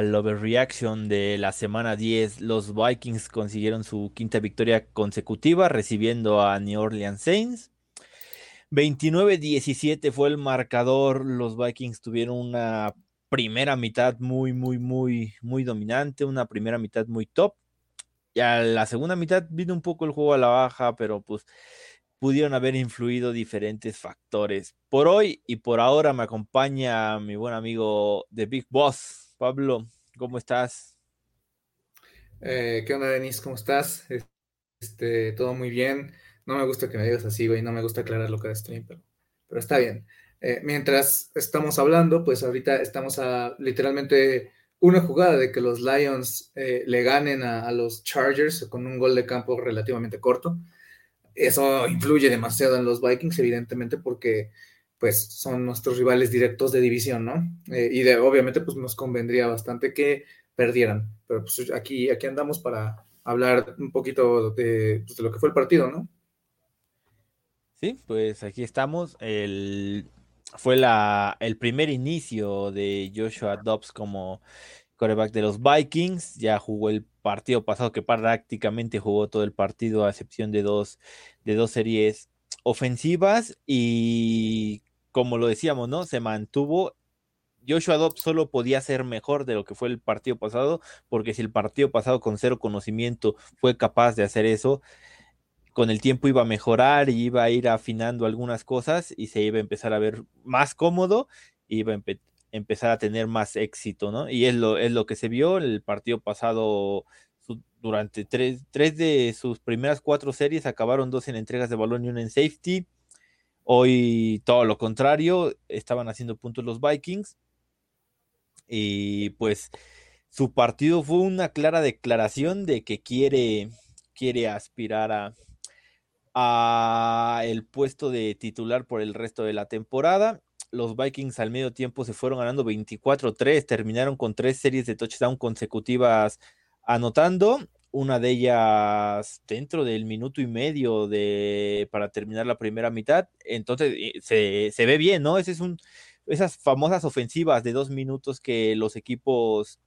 al overreaction de la semana 10. Los Vikings consiguieron su quinta victoria consecutiva recibiendo a New Orleans Saints. 29-17 fue el marcador. Los Vikings tuvieron una primera mitad muy, muy, muy, muy dominante, una primera mitad muy top. Y a la segunda mitad vino un poco el juego a la baja, pero pues pudieron haber influido diferentes factores. Por hoy y por ahora me acompaña mi buen amigo The Big Boss, Pablo. ¿Cómo estás? Eh, ¿qué onda, Denis? ¿Cómo estás? Este, todo muy bien. No me gusta que me digas así, güey. No me gusta aclarar lo que stream, pero, pero está bien. Eh, mientras estamos hablando, pues ahorita estamos a literalmente una jugada de que los Lions eh, le ganen a los Chargers con un gol de campo relativamente corto. Eso influye demasiado en los Vikings, evidentemente, porque pues son nuestros rivales directos de división, ¿no? Eh, y de, obviamente pues nos convendría bastante que perdieran, pero pues aquí, aquí andamos para hablar un poquito de, pues, de lo que fue el partido, ¿no? Sí, pues aquí estamos. El, fue la, el primer inicio de Joshua Dobbs como quarterback de los Vikings. Ya jugó el partido pasado, que prácticamente jugó todo el partido, a excepción de dos, de dos series ofensivas. Y como lo decíamos, ¿no? Se mantuvo. Joshua Dobbs solo podía ser mejor de lo que fue el partido pasado, porque si el partido pasado con cero conocimiento fue capaz de hacer eso, con el tiempo iba a mejorar y iba a ir afinando algunas cosas y se iba a empezar a ver más cómodo y iba a empe empezar a tener más éxito, ¿no? Y es lo, es lo que se vio el partido pasado durante tres, tres, de sus primeras cuatro series acabaron dos en entregas de balón y una en safety. Hoy todo lo contrario, estaban haciendo puntos los Vikings y pues su partido fue una clara declaración de que quiere, quiere aspirar a, a el puesto de titular por el resto de la temporada. Los Vikings al medio tiempo se fueron ganando 24-3, terminaron con tres series de touchdown consecutivas anotando, una de ellas dentro del minuto y medio de para terminar la primera mitad. Entonces se, se ve bien, ¿no? Ese es un, esas famosas ofensivas de dos minutos que los equipos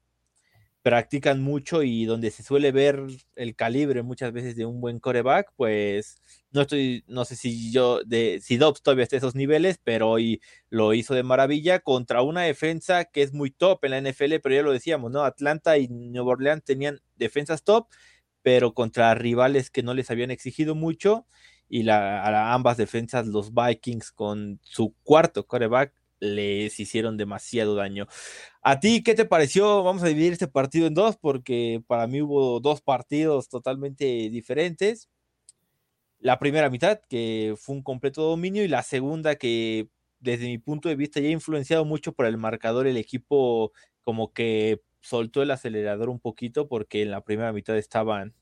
practican mucho y donde se suele ver el calibre muchas veces de un buen coreback, pues no estoy, no sé si yo, de, si Dobbs todavía está esos niveles, pero hoy lo hizo de maravilla contra una defensa que es muy top en la NFL, pero ya lo decíamos, ¿no? Atlanta y Nueva Orleans tenían defensas top, pero contra rivales que no les habían exigido mucho y la, a ambas defensas, los Vikings con su cuarto coreback les hicieron demasiado daño. ¿A ti qué te pareció? Vamos a dividir este partido en dos porque para mí hubo dos partidos totalmente diferentes. La primera mitad, que fue un completo dominio, y la segunda, que desde mi punto de vista ya influenciado mucho por el marcador, el equipo como que soltó el acelerador un poquito porque en la primera mitad estaban,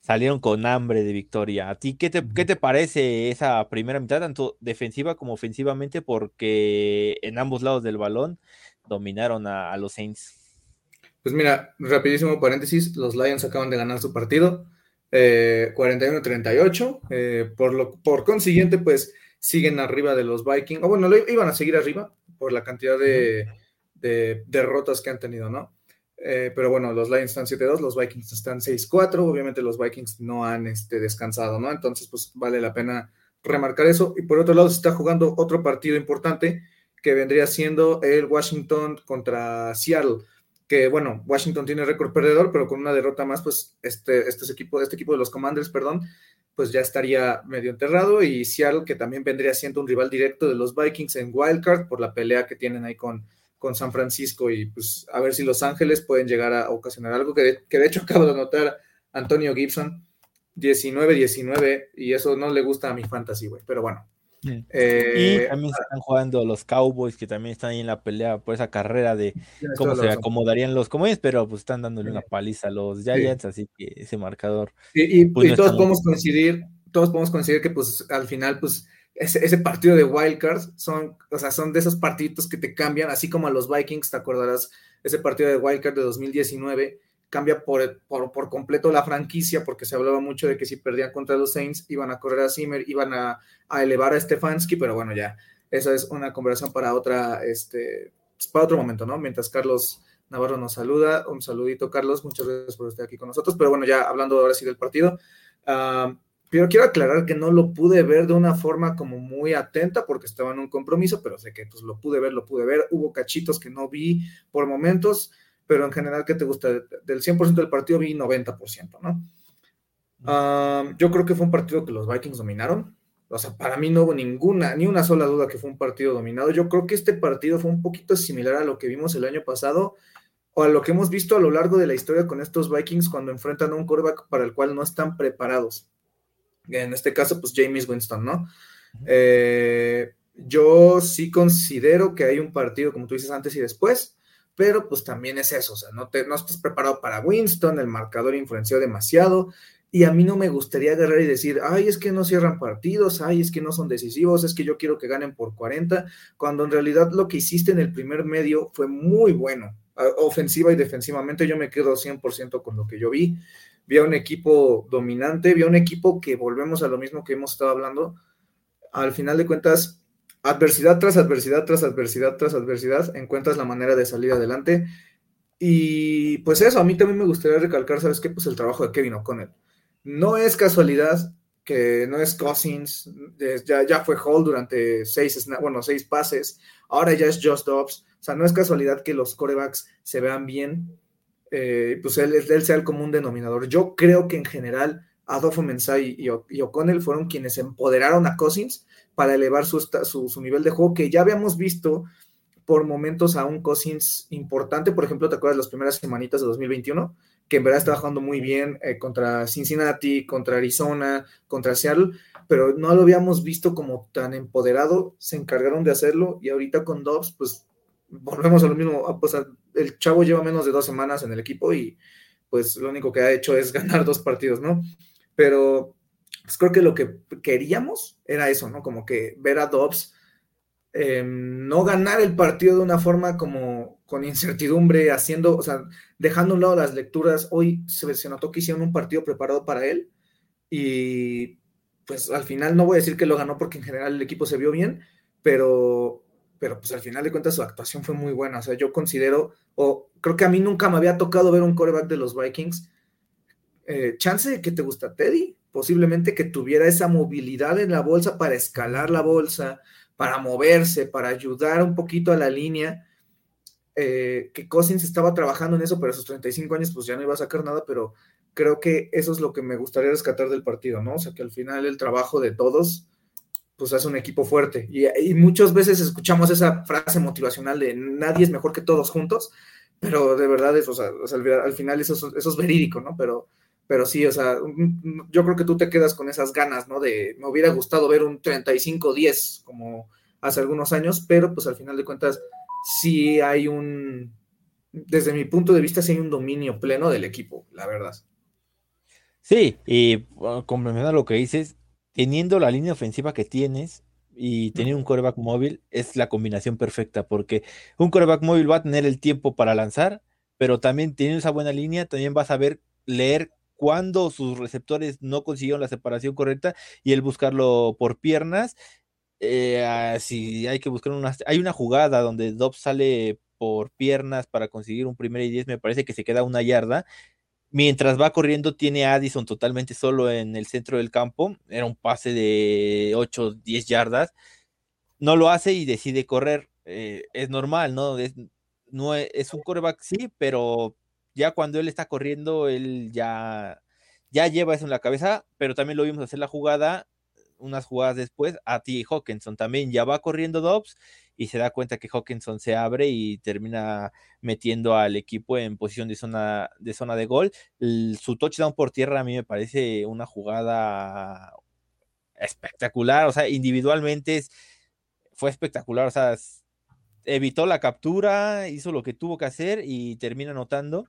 salieron con hambre de victoria. ¿A ti qué te, qué te parece esa primera mitad, tanto defensiva como ofensivamente? Porque en ambos lados del balón dominaron a, a los Saints. Pues mira, rapidísimo paréntesis, los Lions acaban de ganar su partido, eh, 41-38, eh, por, lo, por consiguiente, pues siguen arriba de los Vikings, o bueno, lo, iban a seguir arriba por la cantidad de, de derrotas que han tenido, ¿no? Eh, pero bueno, los Lions están 7-2, los Vikings están 6-4, obviamente los Vikings no han este, descansado, ¿no? Entonces, pues vale la pena remarcar eso. Y por otro lado, se está jugando otro partido importante que vendría siendo el Washington contra Seattle. Que bueno, Washington tiene récord perdedor, pero con una derrota más, pues este, este, equipo, este equipo de los Commanders, perdón, pues ya estaría medio enterrado. Y Seattle, que también vendría siendo un rival directo de los Vikings en Wildcard por la pelea que tienen ahí con, con San Francisco. Y pues a ver si Los Ángeles pueden llegar a ocasionar algo que de, que de hecho acabo de notar Antonio Gibson 19-19 y eso no le gusta a mi fantasy, güey, pero bueno. Eh, y también están jugando los Cowboys que también están ahí en la pelea por esa carrera de cómo se acomodarían los Cowboys, pero pues están dándole una paliza a los Giants, así que ese marcador. Y, pues, todos podemos coincidir, todos podemos coincidir que pues al final pues ese, ese, partido de wildcards son, o sea, son de esos partidos que te cambian, así como a los Vikings, te acordarás, ese partido de wildcard de 2019 cambia por, por, completo la franquicia, porque se hablaba mucho de que si perdían contra los Saints iban a correr a Zimmer, iban a, elevar a Stefanski, pero bueno, ya, esa es una conversación para otra, este, para otro momento, ¿no? Mientras Carlos Navarro nos saluda, un saludito, Carlos, muchas gracias por estar aquí con nosotros, pero bueno, ya hablando ahora sí del partido, pero quiero aclarar que no lo pude ver de una forma como muy atenta porque estaba en un compromiso, pero sé que pues lo pude ver, lo pude ver, hubo cachitos que no vi por momentos, pero en general, ¿qué te gusta? Del 100% del partido vi 90%, ¿no? yo creo que fue un partido que los Vikings dominaron. O sea, para mí no hubo ninguna, ni una sola duda que fue un partido dominado. Yo creo que este partido fue un poquito similar a lo que vimos el año pasado o a lo que hemos visto a lo largo de la historia con estos Vikings cuando enfrentan a un quarterback para el cual no están preparados. En este caso, pues James Winston, ¿no? Eh, yo sí considero que hay un partido, como tú dices, antes y después pero pues también es eso, o sea, no, te, no estás preparado para Winston, el marcador influenció demasiado, y a mí no me gustaría agarrar y decir, ay, es que no cierran partidos, ay, es que no son decisivos, es que yo quiero que ganen por 40, cuando en realidad lo que hiciste en el primer medio fue muy bueno, ofensiva y defensivamente, yo me quedo 100% con lo que yo vi, vi a un equipo dominante, vi a un equipo que volvemos a lo mismo que hemos estado hablando, al final de cuentas, adversidad tras adversidad, tras adversidad, tras adversidad, encuentras la manera de salir adelante. Y pues eso, a mí también me gustaría recalcar, ¿sabes qué? Pues el trabajo de Kevin O'Connell. No es casualidad que no es Cousins, ya, ya fue Hall durante seis, bueno, seis pases, ahora ya es Just Dobbs. O sea, no es casualidad que los corebacks se vean bien, eh, pues él, él, sea el común denominador. Yo creo que en general Adolfo Mensai y, y O'Connell fueron quienes empoderaron a Cousins para elevar su, su, nivel de juego, que ya habíamos visto por momentos a un Cousins importante, por ejemplo, ¿te acuerdas las primeras semanitas de 2021? Que en verdad estaba jugando muy bien eh, contra Cincinnati, contra Arizona, contra Seattle, pero no lo habíamos visto como tan empoderado, se encargaron de hacerlo y ahorita con Dobbs, pues volvemos a lo mismo, ah, pues el chavo lleva menos de dos semanas en el equipo y pues lo único que ha hecho es ganar dos partidos, ¿no? Pero pues creo que lo que queríamos era eso, ¿no? Como que ver a Dobbs em, no ganar el partido de una forma como con incertidumbre, haciendo, o sea, dejando a un lado las lecturas. Hoy se, se notó que hicieron un partido preparado para él y pues al final no voy a decir que lo ganó porque en general el equipo se vio bien, pero, pero pues al final de cuentas su actuación fue muy buena. O sea, yo considero, o creo que a mí nunca me había tocado ver un coreback de los Vikings. Eh, chance de que te gusta Teddy, posiblemente que tuviera esa movilidad en la bolsa para escalar la bolsa, para moverse, para ayudar un poquito a la línea. Eh, que Cousins estaba trabajando en eso, pero a sus 35 años pues ya no iba a sacar nada, pero creo que eso es lo que me gustaría rescatar del partido, ¿no? O sea, que al final el trabajo de todos pues hace un equipo fuerte. Y, muchas veces escuchamos esa frase motivacional de nadie es mejor que todos juntos, pero de verdad es, o sea, al, final eso, eso es verídico, ¿no? Pero pero sí, o sea, yo creo que tú te quedas con esas ganas, ¿no? De, me hubiera gustado ver un 35-10 como hace algunos años, pero pues al final de cuentas sí hay un, desde mi punto de vista, sí hay un dominio pleno del equipo, la verdad. Sí, y complementando lo que dices, teniendo la línea ofensiva que tienes y tener un coreback móvil es la combinación perfecta, porque un coreback móvil va a tener el tiempo para lanzar, pero también teniendo esa buena línea, también vas a saber leer cuando sus receptores no consiguieron la separación correcta y el buscarlo por piernas. Eh, ah, si hay que buscar una. Hay una jugada donde Dobbs sale por piernas para conseguir un primer y diez, me parece que se queda una yarda. Mientras va corriendo, tiene Addison totalmente solo en el centro del campo. Era un pase de 8, 10 yardas. No lo hace y decide correr. Eh, es normal, ¿no? Es, no es, un coreback, sí, pero ya cuando él está corriendo, él ya, ya lleva eso en la cabeza, pero también lo vimos hacer la jugada, unas jugadas después, a T. Hawkinson también ya va corriendo Dobbs y se da cuenta que Hawkinson se abre y termina metiendo al equipo en posición de zona de, zona de gol. su touchdown por tierra a mí me parece una jugada espectacular, o sea, individualmente fue espectacular, o sea, evitó la captura, hizo lo que tuvo que hacer y termina anotando.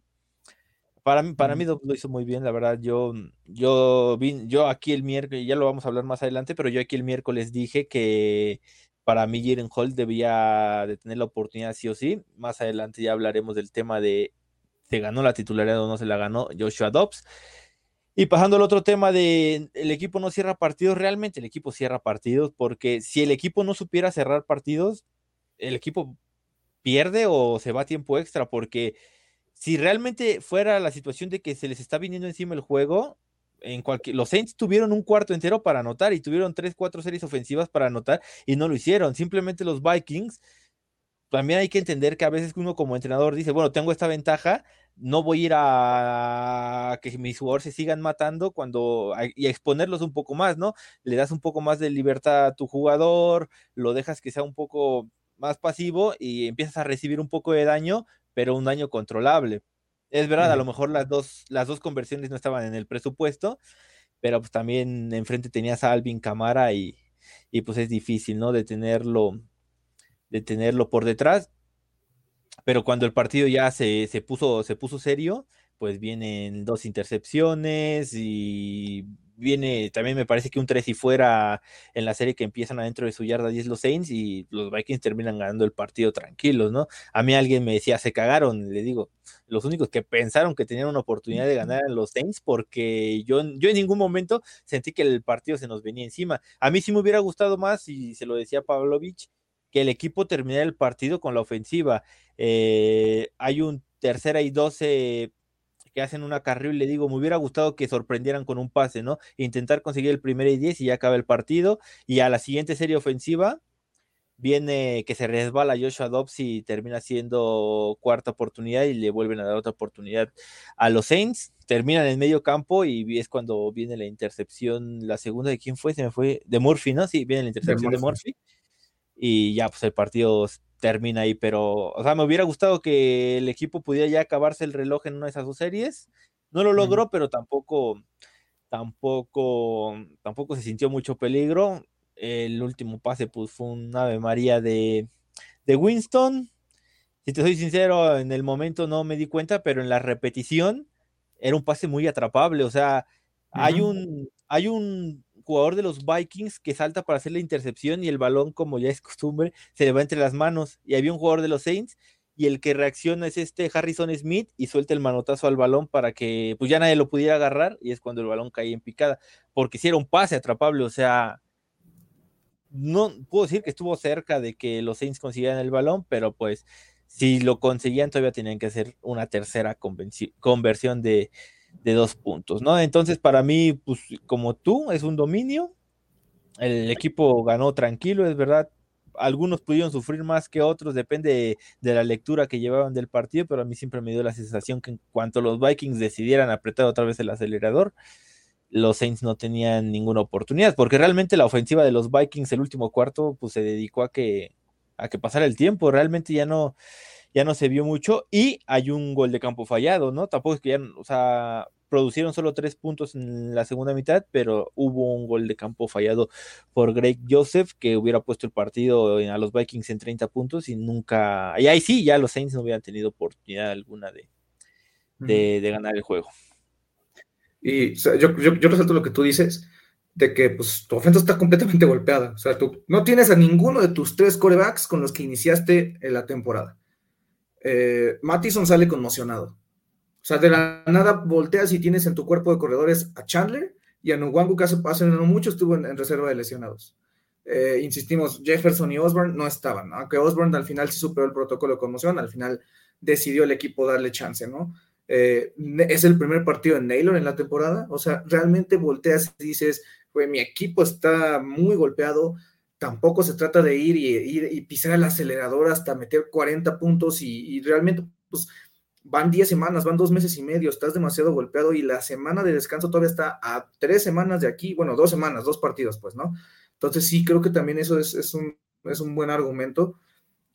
Para mí, para mí lo hizo muy bien, la verdad. Yo, yo, yo aquí el miércoles, ya lo vamos a hablar más adelante, pero yo aquí el miércoles dije que para mí Jaren Hall debía de tener la oportunidad sí o sí. Más adelante ya hablaremos del tema de se ganó la titularidad o no se la ganó Joshua Dobbs. Y pasando al otro tema de el equipo no cierra partidos, realmente el equipo cierra partidos porque si el equipo no supiera cerrar partidos, el equipo pierde o se va a tiempo extra porque si realmente fuera la situación de que se les está viniendo encima el juego, en cualquier, los Saints tuvieron un cuarto entero para anotar y tuvieron tres, cuatro series ofensivas para anotar y no lo hicieron. Simplemente los Vikings, también hay que entender que a veces uno como entrenador dice, bueno, tengo esta ventaja, no voy a ir a que mis jugadores se sigan matando cuando y a exponerlos un poco más, ¿no? Le das un poco más de libertad a tu jugador, lo dejas que sea un poco más pasivo y empiezas a recibir un poco de daño, pero un daño controlable. Es verdad, a lo mejor las dos, las dos conversiones no estaban en el presupuesto, pero pues también enfrente tenías a Alvin Camara y, y pues es difícil, ¿no? De tenerlo, de tenerlo por detrás. Pero cuando el partido ya se, se, puso, se puso serio, pues vienen dos intercepciones y viene, también me parece que un 3 y fuera en la serie que empiezan adentro de su yarda 10 los Saints y los Vikings terminan ganando el partido tranquilos, ¿no? A mí alguien me decía, se cagaron, le digo, los únicos que pensaron que tenían una oportunidad de ganar eran los Saints porque yo, yo en ningún momento sentí que el partido se nos venía encima. A mí sí me hubiera gustado más, y se lo decía Pavlovich, que el equipo terminara el partido con la ofensiva. Eh, hay un tercera y 12 que hacen una carrera y le digo, me hubiera gustado que sorprendieran con un pase, ¿no? Intentar conseguir el primer y 10 y ya acaba el partido. Y a la siguiente serie ofensiva viene que se resbala Joshua Dobbs y termina siendo cuarta oportunidad y le vuelven a dar otra oportunidad a los Saints. Terminan en medio campo y es cuando viene la intercepción, la segunda de quién fue, se me fue, de Murphy, ¿no? Sí, viene la intercepción de Murphy. Y ya, pues el partido termina ahí, pero, o sea, me hubiera gustado que el equipo pudiera ya acabarse el reloj en una de esas dos series. No lo logró, pero tampoco, tampoco, tampoco se sintió mucho peligro. El último pase, pues fue un Ave María de, de Winston. Si te soy sincero, en el momento no me di cuenta, pero en la repetición era un pase muy atrapable. O sea, hay un, hay un jugador de los Vikings que salta para hacer la intercepción y el balón, como ya es costumbre, se le va entre las manos. Y había un jugador de los Saints y el que reacciona es este Harrison Smith y suelta el manotazo al balón para que pues ya nadie lo pudiera agarrar y es cuando el balón cae en picada, porque un pase atrapable, o sea, no puedo decir que estuvo cerca de que los Saints consiguieran el balón, pero pues si lo conseguían todavía tenían que hacer una tercera conversión de, de dos puntos, ¿no? Entonces, para mí, pues como tú, es un dominio. El equipo ganó tranquilo, es verdad. Algunos pudieron sufrir más que otros, depende de, la lectura que llevaban del partido, pero a mí siempre me dio la sensación que en cuanto los Vikings decidieran apretar otra vez el acelerador, los Saints no tenían ninguna oportunidad, porque realmente la ofensiva de los Vikings el último cuarto, pues se dedicó a que, a que pasara el tiempo, realmente ya no, ya no se vio mucho y hay un gol de campo fallado, ¿no? Tampoco es que ya, o sea, producieron solo tres puntos en la segunda mitad, pero hubo un gol de campo fallado por Greg Joseph que hubiera puesto el partido a los Vikings en 30 puntos y nunca, y ahí sí, ya los Saints no hubieran tenido oportunidad alguna de, de, ganar el juego. Y yo, yo, yo resalto lo que tú dices, de que pues, tu ofensa está completamente golpeada. O sea, tú no tienes a ninguno de tus tres corebacks con los que iniciaste la temporada eh, Mattison sale conmocionado. O sea, de la nada volteas y tienes en tu cuerpo de corredores a Chandler y a Nwangu que hace, hace no mucho estuvo en, reserva de lesionados. Eh, insistimos, Jefferson y Osborne no estaban, aunque Osborne al final sí superó el protocolo de conmoción, al final decidió el equipo darle chance, ¿no? Eh, es el primer partido en Naylor en la temporada. O sea, realmente volteas y dices, güey, mi equipo está muy golpeado. Tampoco se trata de ir y, pisar el acelerador hasta meter 40 puntos y, realmente, pues, van 10 semanas, van dos meses y medio, estás demasiado golpeado y la semana de descanso todavía está a tres semanas de aquí, bueno, dos semanas, dos partidos, pues, ¿no? Entonces sí, creo que también eso es, es, un, es un, buen argumento.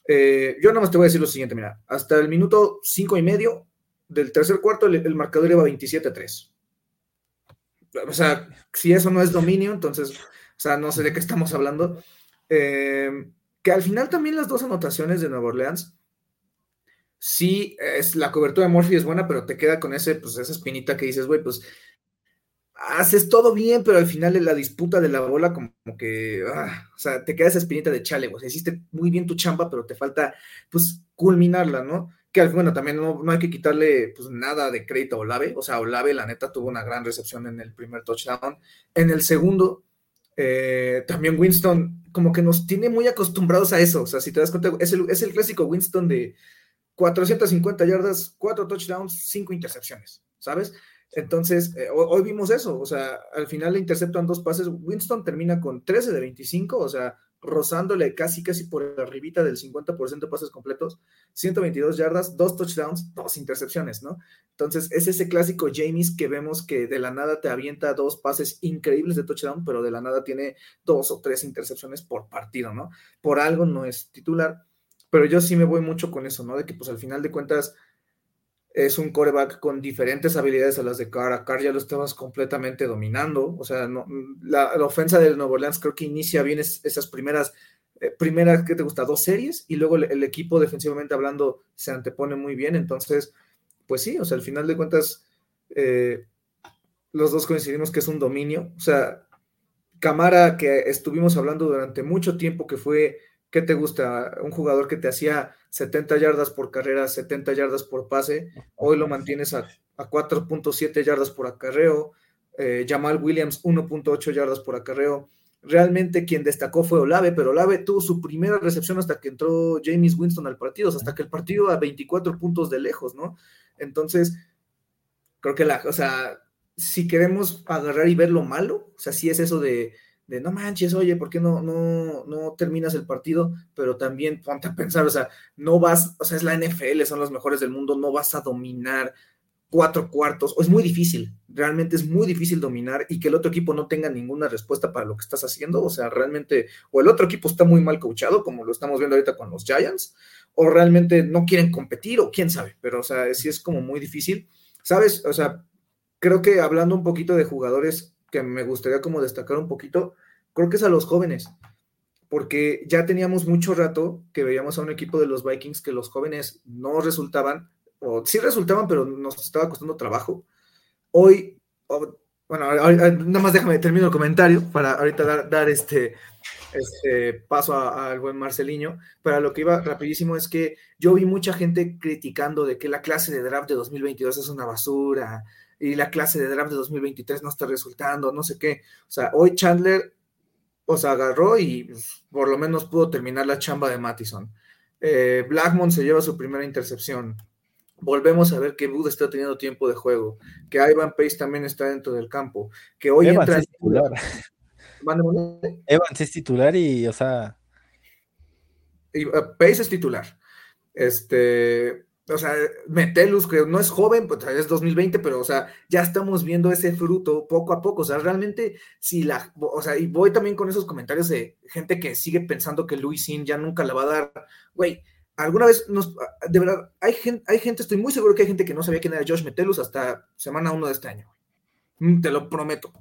Eh, yo nada más te voy a decir lo siguiente, mira, hasta el minuto cinco y medio del tercer cuarto el, marcador iba 27-3. O sea, si eso no es dominio, entonces, sea, no sé de qué estamos hablando. Eh, que al final también las dos anotaciones de Nueva Orleans, sí, es, la cobertura de Murphy es buena, pero te queda con ese, pues, esa espinita que dices, güey, pues haces todo bien, pero al final en la disputa de la bola, como, que, ah, o sea, te queda esa espinita de chale, güey. Hiciste muy bien tu chamba, pero te falta, pues, culminarla, ¿no? Que, bueno, también no, hay que quitarle, pues, nada de crédito a Olave. O sea, Olave, la neta, tuvo una gran recepción en el primer touchdown. En el segundo, eh, también Winston, como que nos tiene muy acostumbrados a eso. O sea, si te das cuenta, es el, es el clásico Winston de 450 yardas, 4 touchdowns, 5 intercepciones, ¿sabes? Entonces, eh, hoy, vimos eso, o sea, al final le interceptan dos pases, Winston termina con 13 de 25, o sea, rozándole casi, casi por arribita del 50% de pases completos, 122 yardas, dos touchdowns, dos intercepciones, ¿no? Entonces, es ese clásico James que vemos que de la nada te avienta dos pases increíbles de touchdown, pero de la nada tiene dos o tres intercepciones por partido, ¿no? Por algo no es titular pero yo sí me voy mucho con eso, ¿no? De que pues al final de cuentas es un coreback con diferentes habilidades a las de Carr. A Carr ya lo estabas completamente dominando. O sea, la, ofensa del Nuevo Orleans creo que inicia bien esas primeras, eh, primeras, ¿qué te gusta? Dos series y luego el, equipo defensivamente hablando se antepone muy bien. Entonces, pues sí, o sea, al final de cuentas, eh, los dos coincidimos que es un dominio. O sea, Camara, que estuvimos hablando durante mucho tiempo, que fue ¿qué te gusta? Un jugador que te hacía 70 yardas por carrera, 70 yardas por pase, hoy lo mantienes a, 4.7 yardas por acarreo, eh, Jamal Williams 1.8 yardas por acarreo. Realmente quien destacó fue Olave, pero Olave tuvo su primera recepción hasta que entró James Winston al partido, hasta que el partido a 24 puntos de lejos, ¿no? Entonces, creo que la, o sea, si queremos agarrar y ver lo malo, o sea, sí es eso de, de no manches, oye, ¿por qué no, no, no terminas el partido? Pero también ponte a pensar, o sea, no vas, o sea, es la NFL, son los mejores del mundo, no vas a dominar cuatro cuartos, o es muy difícil, realmente es muy difícil dominar y que el otro equipo no tenga ninguna respuesta para lo que estás haciendo, o sea, realmente, o el otro equipo está muy mal coachado, como lo estamos viendo ahorita con los Giants, o realmente no quieren competir, o quién sabe, pero, o sea, sí es como muy difícil, ¿sabes? O sea, creo que hablando un poquito de jugadores que me gustaría como destacar un poquito, creo que es a los jóvenes, porque ya teníamos mucho rato que veíamos a un equipo de los Vikings que los jóvenes no resultaban, o sí resultaban, pero nos estaba costando trabajo. Hoy, bueno, nada más déjame terminar el comentario para ahorita dar, este, este paso al buen Marceliño, pero lo que iba rapidísimo es que yo vi mucha gente criticando de que la clase de draft de 2022 es una basura, y la clase de draft de 2023 no está resultando, no sé qué. O sea, hoy Chandler, o sea, agarró y pues, por lo menos pudo terminar la chamba de Mattison. Eh, Blackmon se lleva su primera intercepción. Volvemos a ver que Bud está teniendo tiempo de juego, que Ivan Pace también está dentro del campo, que hoy Evans entra... Es titular. Evans es titular y, o sea... Y, uh, Pace es titular. Este, o sea, Metelus, que no es joven, pues es 2020, pero, o sea, ya estamos viendo ese fruto poco a poco. O sea, realmente, si la, o sea, y voy también con esos comentarios de gente que sigue pensando que Luis Sin ya nunca la va a dar. Güey, alguna vez nos, de verdad, hay gente, hay gente, estoy muy seguro que hay gente que no sabía quién era Josh Metelus hasta semana 1 de este año. Mm, te lo prometo.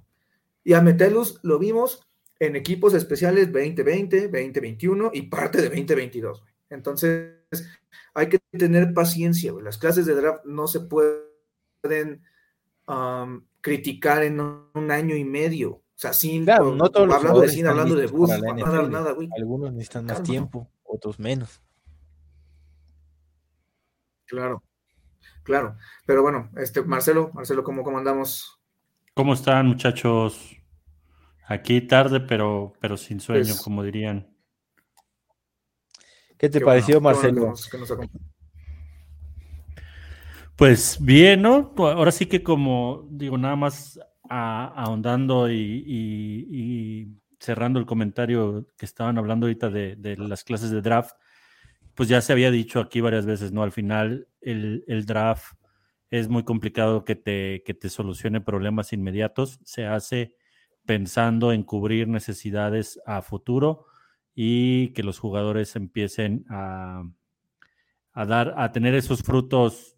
Y a Metelus lo vimos en equipos especiales 2020, 2021 y parte de 2022. Entonces, hay que tener paciencia, Las clases de draft no se pueden criticar en un año y medio. O sea, sin no todos hablando de cine, hablando de bus, nada, Algunos necesitan más tiempo, otros menos. Claro, claro. Pero bueno, este Marcelo, Marcelo, ¿cómo comandamos? ¿Cómo están, muchachos? Aquí tarde, pero, pero sin sueño, pues como dirían. ¿Qué te pareció, Marcelo? Pues bien, ¿no? Ahora sí que como digo, nada más ahondando y, cerrando el comentario que estaban hablando ahorita de, las clases de draft, pues ya se había dicho aquí varias veces, ¿no? Al final el, draft es muy complicado que te, que te solucione problemas inmediatos, se hace pensando en cubrir necesidades a futuro y que los jugadores empiecen a, a dar, a tener esos frutos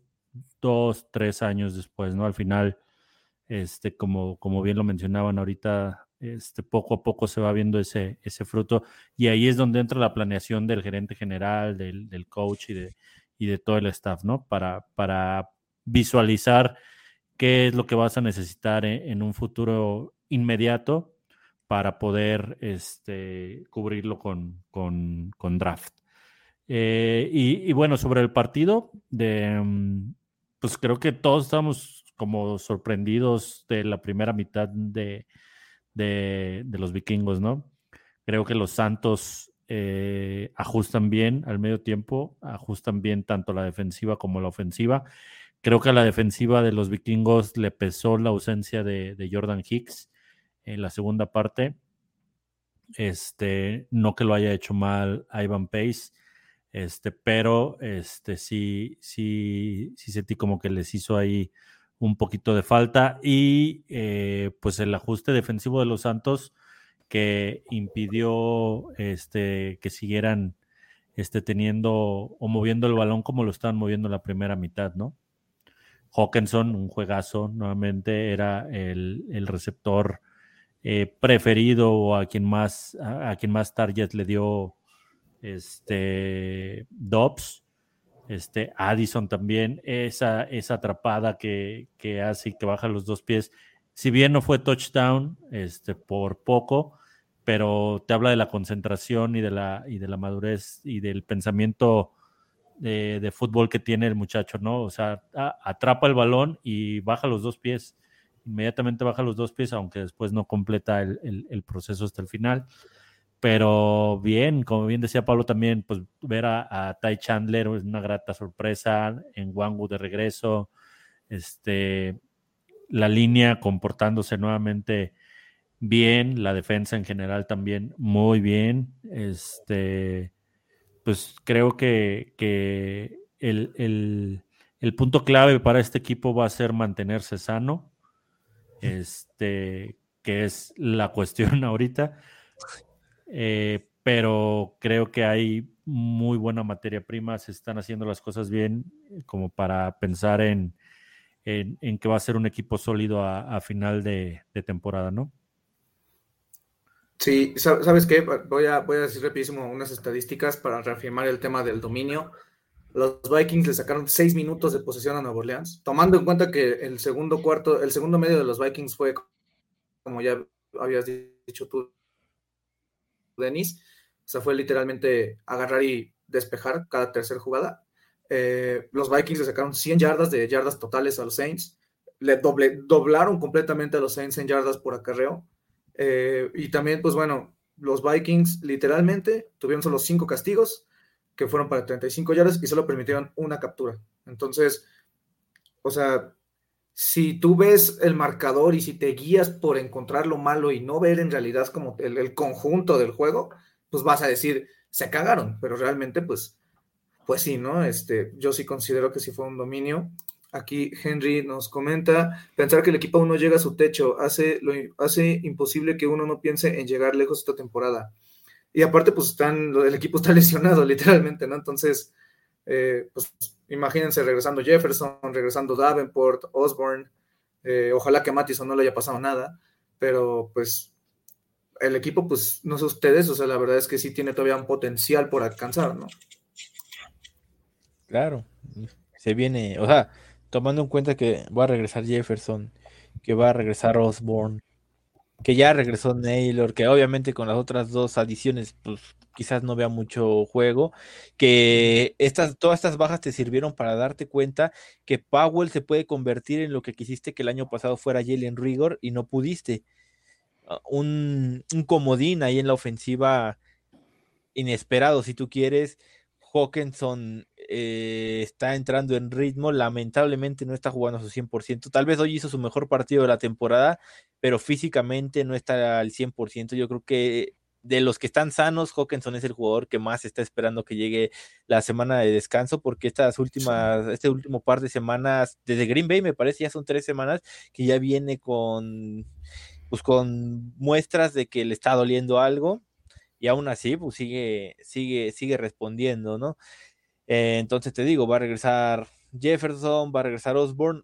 dos, tres años después, ¿no? Al final, este, como, como bien lo mencionaban ahorita, este, poco a poco se va viendo ese, ese fruto y ahí es donde entra la planeación del gerente general, del, del coach y de, y de todo el staff, ¿no? Para, para visualizar qué es lo que vas a necesitar en, un futuro inmediato para poder este, cubrirlo con, con, con draft. Eh, y, bueno, sobre el partido, de, mm, pues creo que todos estamos como sorprendidos de la primera mitad de, de, los vikingos, ¿no? Creo que los Santos eh, ajustan bien al medio tiempo, ajustan bien tanto la defensiva como la ofensiva. Creo que a la defensiva de los vikingos le pesó la ausencia de, de Jordan Hicks en la segunda parte. Este, no que lo haya hecho mal Ivan Pace, este, pero este, sí, sí, sí sentí como que les hizo ahí un poquito de falta y eh, pues el ajuste defensivo de los Santos que impidió este, que siguieran este, teniendo o moviendo el balón como lo estaban moviendo en la primera mitad, ¿no? Hawkinson, un juegazo, nuevamente era el, el receptor eh, preferido o a quien más, a, quien más targets le dio este, Dobbs, este, Addison también, esa, esa atrapada que, que hace que baja los dos pies, si bien no fue touchdown, este, por poco, pero te habla de la concentración y de la, y de la madurez y del pensamiento de, fútbol que tiene el muchacho, ¿no? O sea, atrapa el balón y baja los dos pies, inmediatamente baja los dos pies, aunque después no completa el, el proceso hasta el final. Pero bien, como bien decía Pablo también, pues ver a, Ty Chandler es una grata sorpresa en Wangu de regreso. Este, la línea comportándose nuevamente bien, la defensa en general también muy bien. Este, pues creo que, que el, el, punto clave para este equipo va a ser mantenerse sano. Este, que es la cuestión ahorita. Eh, pero creo que hay muy buena materia prima, se están haciendo las cosas bien eh, como para pensar en, en, que va a ser un equipo sólido a, final de, temporada, ¿no? Sí, ¿sabes qué? Voy a, voy a decir rapidísimo unas estadísticas para reafirmar el tema del dominio. Los Vikings le sacaron seis minutos de posesión a Nueva Orleans, tomando en cuenta que el segundo cuarto, el segundo medio de los Vikings fue, como ya habías dicho tú, Denis. O sea, fue literalmente agarrar y despejar cada tercera jugada. Eh, los Vikings le sacaron 100 yardas de yardas totales a los Saints. Le doble, doblaron completamente a los Saints en yardas por acarreo. Eh, y también, pues bueno, los Vikings literalmente tuvieron solo 5 castigos, que fueron para 35 yardas y solo permitieron una captura. Entonces, o sea, si tú ves el marcador y si te guías por encontrar lo malo y no ver en realidad como el, conjunto del juego, pues vas a decir, se cagaron, pero realmente pues, pues sí, ¿no? Este, yo sí considero que sí fue un dominio. Aquí Henry nos comenta, pensar que el equipo aún no llega a su techo hace, lo, hace imposible que uno no piense en llegar lejos esta temporada. Y aparte, pues están, el equipo está lesionado literalmente, ¿no? Entonces, eh, pues imagínense regresando Jefferson, regresando Davenport, Osborne, eh, ojalá que a Mattison no le haya pasado nada, pero pues el equipo, pues no sé ustedes, o sea, la verdad es que sí tiene todavía un potencial por alcanzar, ¿no? Claro, se viene, o sea, tomando en cuenta que va a regresar Jefferson, que va a regresar Osborne, que ya regresó Naylor, que obviamente con las otras dos adiciones, pues quizás no vea mucho juego, que estas, todas estas bajas te sirvieron para darte cuenta que Powell se puede convertir en lo que quisiste que el año pasado fuera Jalen Rigor y no pudiste. Ah, un, un comodín ahí en la ofensiva inesperado, si tú quieres. Hawkinson eh, está entrando en ritmo, lamentablemente no está jugando a su 100%. Tal vez hoy hizo su mejor partido de la temporada, pero físicamente no está al 100%. Yo creo que de los que están sanos, Hawkinson es el jugador que más está esperando que llegue la semana de descanso, porque estas últimas, este último par de semanas, desde Green Bay me parece ya son tres semanas, que ya viene con, pues con muestras de que le está doliendo algo, y aún así, pues sigue, sigue, sigue respondiendo, ¿no? Eh, entonces te digo, va a regresar Jefferson, va a regresar Osborne,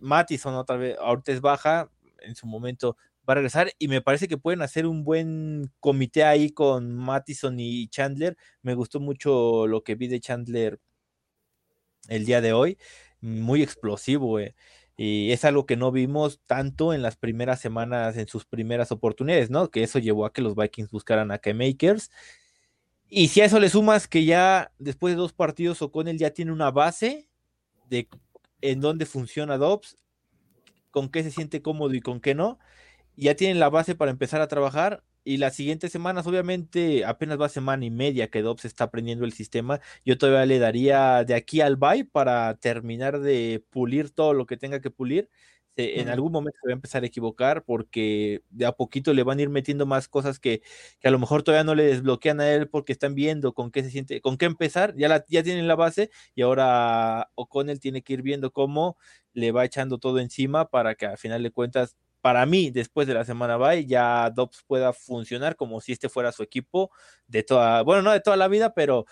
Mattison otra vez, ahorita es baja, en su momento va a regresar y me parece que pueden hacer un buen comité ahí con Mattison y Chandler. Me gustó mucho lo que vi de Chandler el día de hoy, muy explosivo. Eh. Y es algo que no vimos tanto en las primeras semanas, en sus primeras oportunidades, ¿no? Que eso llevó a que los Vikings buscaran a K-Makers. Y si a eso le sumas que ya después de dos partidos O'Connell ya tiene una base de en dónde funciona Dobbs, con qué se siente cómodo y con qué no, ya tienen la base para empezar a trabajar y las siguientes semanas, obviamente, apenas va semana y media que Dobbs está aprendiendo el sistema. Yo todavía le daría de aquí al bye para terminar de pulir todo lo que tenga que pulir. En algún momento se va a empezar a equivocar porque de a poquito le van a ir metiendo más cosas que, que, a lo mejor todavía no le desbloquean a él porque están viendo con qué se siente, con qué empezar. Ya, la, ya tienen la base y ahora O'Connell tiene que ir viendo cómo le va echando todo encima para que al final de cuentas para mí, después de la semana bye, ya Dobbs pueda funcionar como si este fuera su equipo de toda, bueno, no de toda la vida, pero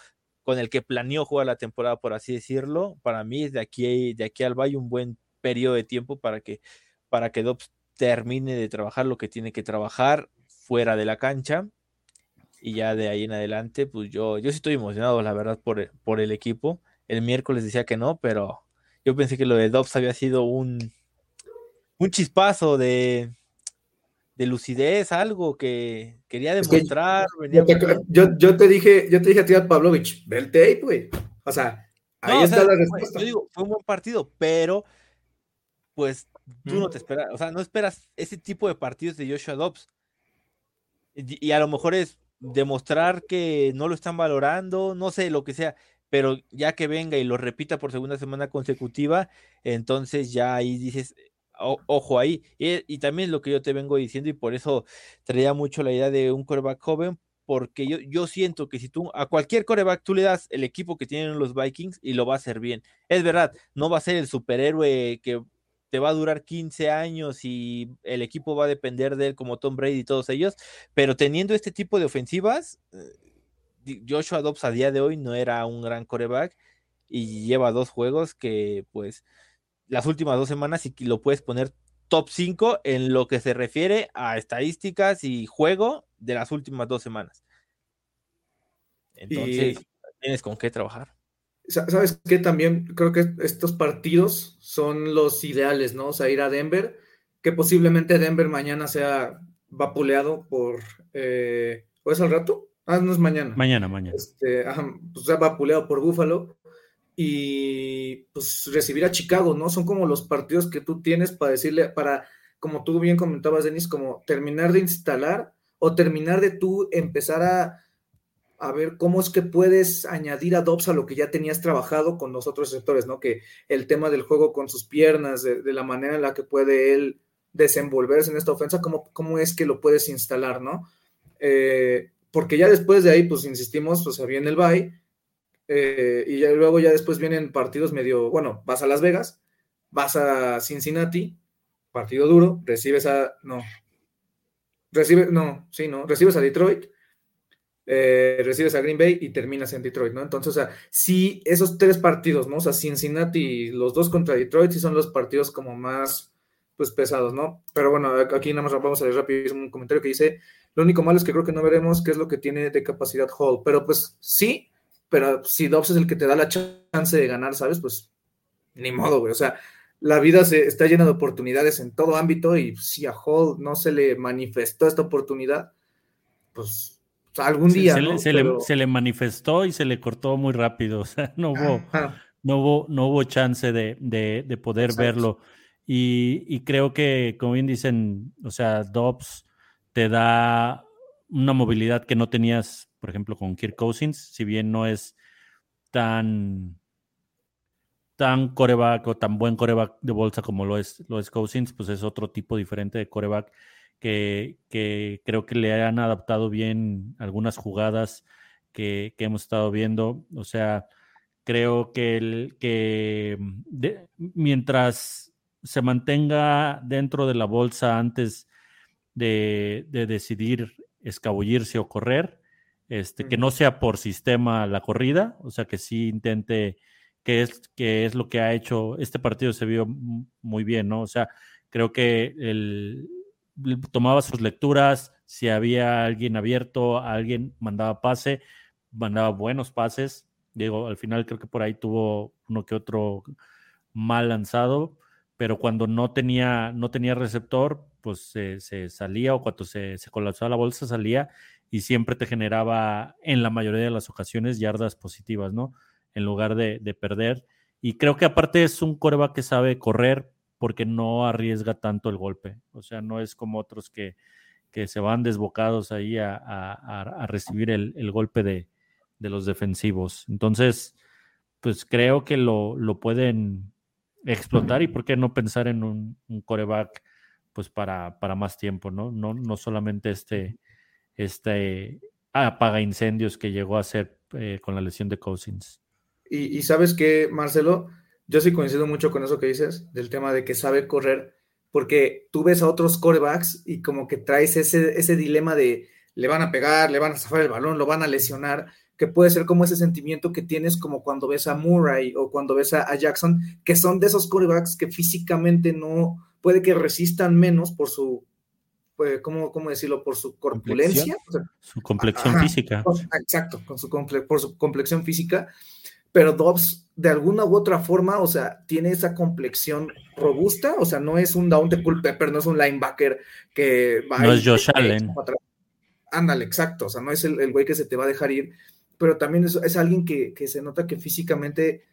con el que planeó jugar la temporada, por así decirlo. Para mí, de aquí, de aquí al bye, un buen periodo de tiempo para que, para que Dobbs termine de trabajar lo que tiene que trabajar fuera de la cancha. Y ya de ahí en adelante, pues yo, yo sí estoy emocionado, la verdad, por, por el equipo. El miércoles decía que no, pero yo pensé que lo de Dobbs había sido un, un chispazo de, de lucidez, algo que quería demostrar. yo, te, dije, yo te dije a ti, Pavlovich, ve el tape, güey. O sea, ahí está la respuesta. Yo digo, fue un buen partido, pero pues tú no te esperas, o sea, no esperas ese tipo de partidos de Joshua Dobbs. Y, y, a lo mejor es demostrar que no lo están valorando, no sé, lo que sea, pero ya que venga y lo repita por segunda semana consecutiva, entonces ya ahí dices, ojo ahí. Y, también lo que yo te vengo diciendo, y por eso traía mucho la idea de un coreback joven, porque yo, yo siento que si tú a cualquier coreback tú le das el equipo que tienen los Vikings y lo va a hacer bien. Es verdad, no va a ser el superhéroe que te va a durar 15 años y el equipo va a depender de él como Tom Brady y todos ellos, pero teniendo este tipo de ofensivas, eh, Joshua Dobbs a día de hoy no era un gran coreback y lleva dos juegos que pues las últimas dos semanas y lo puedes poner top 5 en lo que se refiere a estadísticas y juego de las últimas dos semanas. Entonces, tienes con qué trabajar. ¿Sabes qué? También creo que estos partidos son los ideales, ¿no? O sea, ir a Denver, que posiblemente Denver mañana sea vapuleado por... Eh, ¿O es al rato? Ah, no es mañana. Mañana, mañana. Este, pues sea vapuleado por Búfalo y pues recibir a Chicago, ¿no? Son como los partidos que tú tienes para decirle, para, como tú bien comentabas, Denis, como terminar de instalar o terminar de tú empezar a, a ver cómo es que puedes añadir a a lo que ya tenías trabajado con los otros sectores, ¿no? Que el tema del juego con sus piernas, de, la manera en la que puede él desenvolverse en esta ofensa, cómo, cómo es que lo puedes instalar, ¿no? Eh, porque ya después de ahí, pues insistimos, pues en el bye, eh, y luego ya después vienen partidos medio, bueno, vas a Las Vegas, vas a Cincinnati, partido duro, recibes a, no, recibes, no, sí, no, recibes a Detroit, eh, recibes a Green Bay y terminas en Detroit, ¿no? Entonces, o sea, sí, esos tres partidos, ¿no? O sea, Cincinnati, los dos contra Detroit, sí son los partidos como más, pues, pesados, ¿no? Pero bueno, aquí nada más vamos a leer rápido un comentario que dice, lo único malo es que creo que no veremos qué es lo que tiene de capacidad Hall, pero pues sí, pero si Dobbs es el que te da la chance de ganar, ¿sabes? Pues ni modo, güey. O sea, la vida se, está llena de oportunidades en todo ámbito y si a Hall no se le manifestó esta oportunidad, pues, algún día. Se, le, se, le, manifestó y se le cortó muy rápido. O sea, no hubo, no hubo, no hubo chance de, de, poder verlo. Y, y, creo que, como bien dicen, o sea, Dobbs te da una movilidad que no tenías por ejemplo, con Kirk Cousins, si bien no es tan tan coreback o tan buen coreback de bolsa como lo es, lo es Cousins, pues es otro tipo diferente de coreback que, que creo que le han adaptado bien algunas jugadas que, que hemos estado viendo. O sea, creo que, el, que mientras se mantenga dentro de la bolsa antes de, de decidir escabullirse o correr, este, que no sea por sistema la corrida, o sea, que sí intente que es, que es lo que ha hecho, este partido se vio muy bien, ¿no? O sea, creo que él tomaba sus lecturas, si había alguien abierto, alguien mandaba pase, mandaba buenos pases. Digo, al final creo que por ahí tuvo uno que otro mal lanzado, pero cuando no tenía, no tenía receptor, pues se, salía o cuando se, se colapsaba la bolsa salía y siempre te generaba en la mayoría de las ocasiones yardas positivas, ¿no? en lugar de, perder. Y creo que aparte es un coreback que sabe correr porque no arriesga tanto el golpe. O sea, no es como otros que, que se van desbocados ahí a, recibir el, golpe de, los defensivos. Entonces, pues creo que lo, lo, pueden explotar y por qué no pensar en un, coreback pues para, para, más tiempo, ¿no? No, no solamente este, este apaga incendios que llegó a ser eh, con la lesión de Cousins. Y, sabes que, Marcelo, yo sí coincido mucho con eso que dices, del tema de que sabe correr, porque tú ves a otros corebacks y como que traes ese, ese dilema de le van a pegar, le van a zafar el balón, lo van a lesionar, que puede ser como ese sentimiento que tienes como cuando ves a Murray o cuando ves a, Jackson, que son de esos corebacks que físicamente no, puede que resistan menos por su, pues, ¿cómo, cómo decirlo? Por su corpulencia. su complexión física. Exacto, con su por su complexión física pero Dobbs de alguna u otra forma, o sea, tiene esa complexión robusta, o sea, no es un down de Pepper, no es un linebacker que va No es Josh Allen. Ándale, exacto, o sea, no es el, güey que se te va a dejar ir, pero también es, alguien que, se nota que físicamente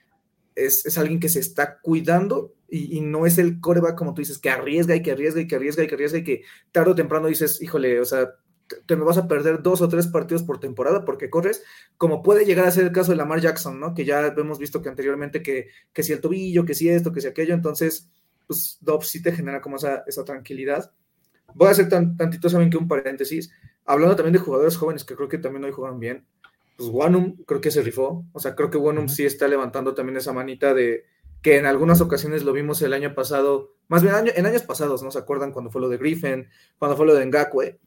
es, alguien que se está cuidando y, y, no es el coreback, como tú dices, que arriesga y que arriesga y que arriesga y que arriesga y que tarde o temprano dices, híjole, o sea, te me vas a perder dos o tres partidos por temporada porque corres, como puede llegar a ser el caso de Lamar Jackson, ¿no? Que ya hemos visto que anteriormente que, que si el tobillo, que si esto, que si aquello, entonces, pues Dobbs sí te genera como esa, esa tranquilidad. Voy a hacer tan, tantito, saben que un paréntesis, hablando también de jugadores jóvenes que creo que también hoy juegan bien, pues Wanum creo que se rifó, o sea, creo que Wanum sí está levantando también esa manita de que en algunas ocasiones lo vimos el año pasado, más bien en años pasados, ¿no se acuerdan cuando fue lo de Griffin, cuando fue lo de Ngakwe?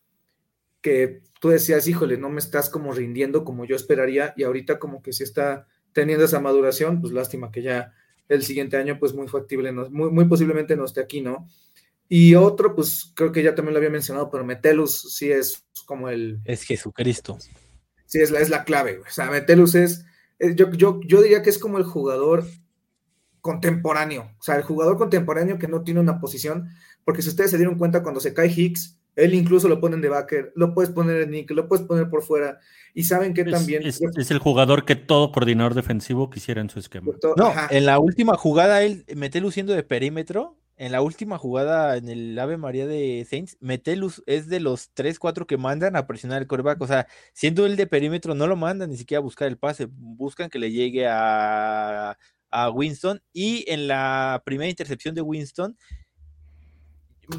Que tú decías, híjole, no me estás como rindiendo como yo esperaría y ahorita como que sí está teniendo esa maduración, pues lástima que ya el siguiente año pues muy factible, muy, muy posiblemente no esté aquí, ¿no? Y otro, pues creo que ya también lo había mencionado, pero Metelus sí es como el... Es Jesucristo. Sí, es la, es la clave, o sea, Metelus es, yo, yo, yo diría que es como el jugador contemporáneo, o sea, el jugador contemporáneo que no tiene una posición, porque si ustedes se dieron cuenta cuando se cae Hicks, él incluso lo ponen de backer, lo puedes poner en nick, lo puedes poner por fuera. Y saben que también. Es, el jugador que todo coordinador defensivo quisiera en su esquema. No, en la última jugada, él mete luciendo de perímetro. En la última jugada en el Ave María de Saints, Metelus es de los 3, 4 que mandan a presionar el coreback. O sea, siendo él de perímetro, no lo mandan ni siquiera a buscar el pase. Buscan que le llegue a, a Winston. Y en la primera intercepción de Winston,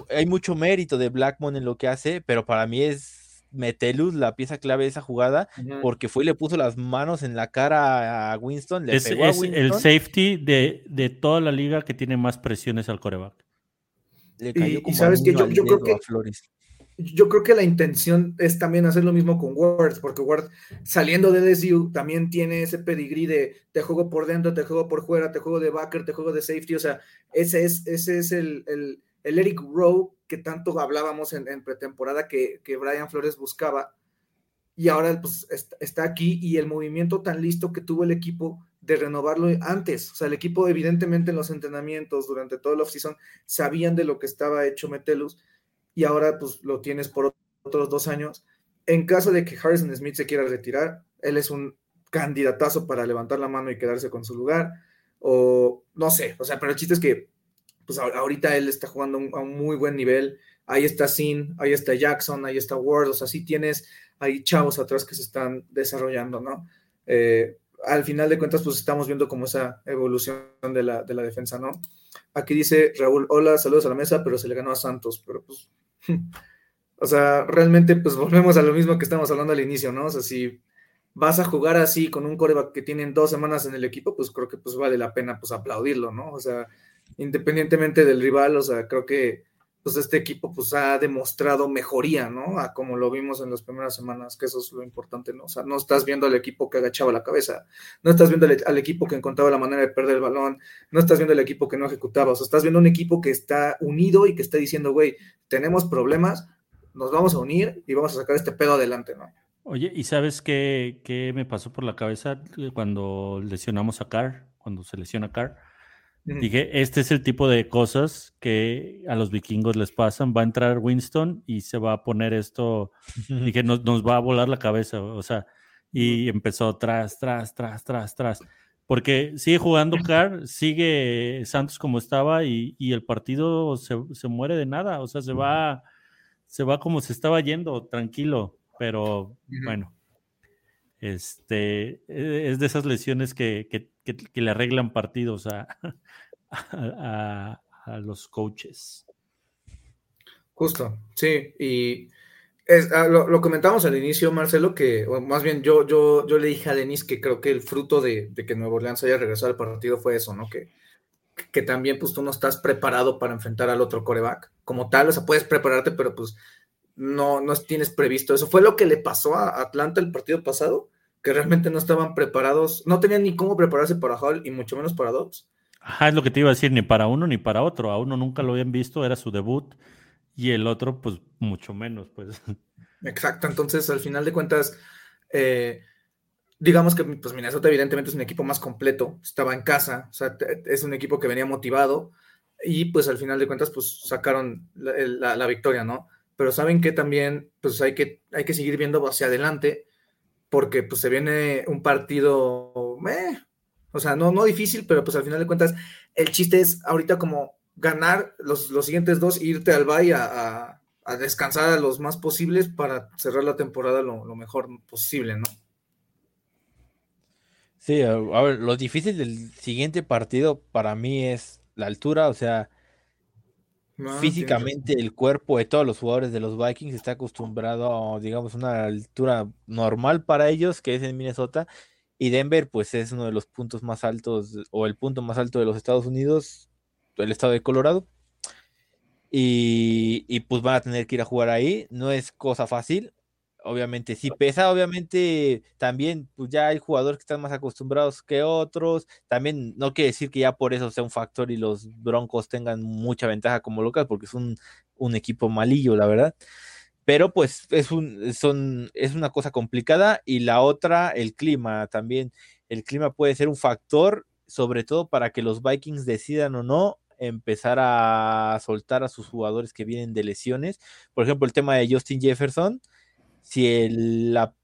hay mucho mérito de Blackmon en lo que hace, pero para mí es Metelus la pieza clave de esa jugada, porque fue y le puso las manos en la cara a Winston. es, el safety de, de, toda la liga que tiene más presiones al coreback. y, sabes que yo, creo que yo creo que la intención es también hacer lo mismo con Ward, porque Ward saliendo de LSU también tiene ese pedigrí de te juego por dentro, te juego por fuera, te juego de backer, te juego de safety, o sea, ese es, ese es el el Eric Rowe que tanto hablábamos en, pretemporada que, que, Brian Flores buscaba, y ahora pues, está, aquí y el movimiento tan listo que tuvo el equipo de renovarlo antes. O sea, el equipo evidentemente en los entrenamientos durante todo el offseason sabían de lo que estaba hecho Metelus y ahora pues lo tienes por otros dos años. En caso de que Harrison Smith se quiera retirar, él es un candidatazo para levantar la mano y quedarse con su lugar. O no sé, o sea, pero el chiste es que pues ahorita él está jugando a un muy buen nivel. Ahí está Sin, ahí está Jackson, ahí está Ward, o sea, sí tienes ahí chavos atrás que se están desarrollando, ¿no? Eh, al final de cuentas, pues estamos viendo como esa evolución de la, de la defensa, ¿no? Aquí dice Raúl, hola, saludos a la mesa, pero se le ganó a Santos, pero pues, o sea, realmente pues volvemos a lo mismo que estamos hablando al inicio, ¿no? O sea, si vas a jugar así con un coreback que tienen dos semanas en el equipo, pues creo que pues vale la pena pues aplaudirlo, ¿no? O sea, independientemente del rival, o sea, creo que pues este equipo pues ha demostrado mejoría, ¿no? A como lo vimos en las primeras semanas, que eso es lo importante, ¿no? O sea, no estás viendo al equipo que agachaba la cabeza, no estás viendo al, equipo que encontraba la manera de perder el balón, no estás viendo al equipo que no ejecutaba, o sea, estás viendo un equipo que está unido y que está diciendo, güey, tenemos problemas, nos vamos a unir y vamos a sacar este pedo adelante, ¿no? Oye, ¿y sabes qué, qué me pasó por la cabeza cuando lesionamos a Carr, cuando se lesiona Carr? Dije, este es el tipo de cosas que a los vikingos les pasan. Va a entrar Winston y se va a poner esto. Dije, nos, nos va a volar la cabeza. O sea, y empezó tras, tras, tras, tras, tras. Porque sigue jugando Carr, sigue Santos como estaba y, y el partido se, se, muere de nada. O sea, se va, se va como se estaba yendo, tranquilo. Pero bueno, este, e, es de esas lesiones que, que, que, le arreglan partidos a, a, a, los coaches. Justo, sí, y es, ah, lo, comentamos al inicio, Marcelo, que más bien yo, yo, yo le dije a Denis que creo que el fruto de, de, que Nuevo Orleans haya regresado al partido fue eso, ¿no? Que, que también pues tú no estás preparado para enfrentar al otro coreback como tal, o sea, puedes prepararte, pero pues no, no tienes previsto eso. Fue lo que le pasó a Atlanta el partido pasado, que realmente no estaban preparados, no tenían ni cómo prepararse para Hall y mucho menos para Dobbs. Ajá, es lo que te iba a decir, ni para uno ni para otro. A uno nunca lo habían visto, era su debut, y el otro, pues, mucho menos, pues. Exacto, entonces al final de cuentas, eh, digamos que pues Minnesota evidentemente es un equipo más completo, estaba en casa, o sea, es un equipo que venía motivado, y pues al final de cuentas, pues sacaron la, la, la victoria, ¿no? Pero saben que también pues hay que, hay que seguir viendo hacia adelante porque pues se viene un partido, eh, o sea, no, no difícil, pero pues al final de cuentas el chiste es ahorita como ganar los, los siguientes dos e irte al Bay a, descansar a los más posibles para cerrar la temporada lo, lo mejor posible, ¿no? Sí, a ver, lo difícil del siguiente partido para mí es la altura, o sea, Físicamente el cuerpo de todos los jugadores de los Vikings está acostumbrado a, digamos, una altura normal para ellos, que es en Minnesota, y Denver, pues es uno de los puntos más altos, o el punto más alto de los Estados Unidos, el estado de Colorado. Y, y pues van a tener que ir a jugar ahí. No es cosa fácil obviamente sí pesa, obviamente también pues ya hay jugadores que están más acostumbrados que otros, también no quiere decir que ya por eso sea un factor y los Broncos tengan mucha ventaja como local, porque es un, un equipo malillo, la verdad. Pero pues es, un, son, es una cosa complicada y la otra, el clima también. El clima puede ser un factor, sobre todo para que los Vikings decidan o no empezar a soltar a sus jugadores que vienen de lesiones. Por ejemplo, el tema de Justin Jefferson, si el, la,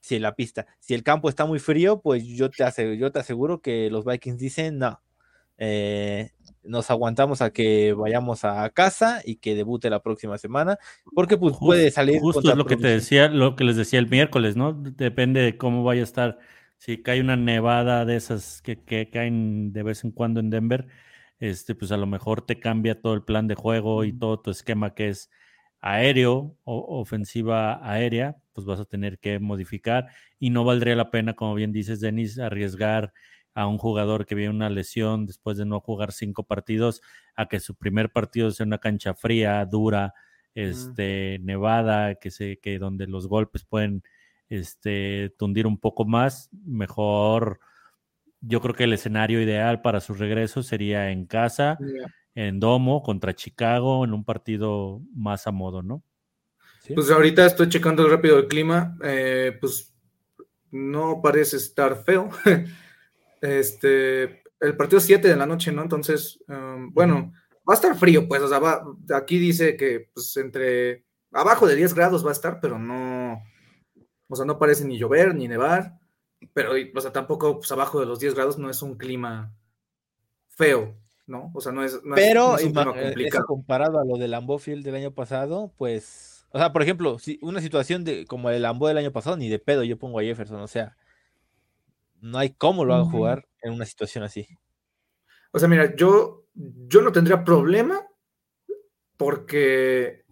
si la pista, si el campo está muy frío, pues yo te, aseguro, yo te aseguro que los Vikings dicen, no, eh, nos aguantamos a que vayamos a casa y que debute la próxima semana, porque pues puede salir. Justo es lo que te decía, lo que les decía el miércoles, ¿no? Depende de cómo vaya a estar. Si cae una nevada de esas que, que caen de vez en cuando en Denver, este, pues a lo mejor te cambia todo el plan de juego y todo tu esquema que es aéreo o ofensiva aérea, pues vas a tener que modificar y no valdría la pena, como bien dices, Denis, arriesgar a un jugador que viene una lesión después de no jugar cinco partidos a que su primer partido sea una cancha fría, dura, este, nevada, que se, que donde los golpes pueden este, tundir un poco más, mejor. Yo creo que el escenario ideal para su regreso sería en casa en Domo contra Chicago en un partido más a modo, ¿no? Pues ahorita estoy checando rápido el clima, eh, pues no parece estar feo. este, el partido es 7 de la noche, ¿no? Entonces, um, bueno, va a estar frío, pues, o sea, va, aquí dice que pues entre abajo de 10 grados va a estar, pero no, o sea, no parece ni llover ni nevar, pero, o sea, tampoco pues, abajo de los 10 grados no es un clima feo. ¿No? O sea, no es. Pero eh, comparado a lo del Lambeau Field del año pasado, pues. O sea, por ejemplo, si una situación de como el Lambeau del año pasado, ni de pedo yo pongo a Jefferson, o sea. no hay cómo lo haga jugar en una situación así. O sea, mira, yo, yo no tendría problema porque,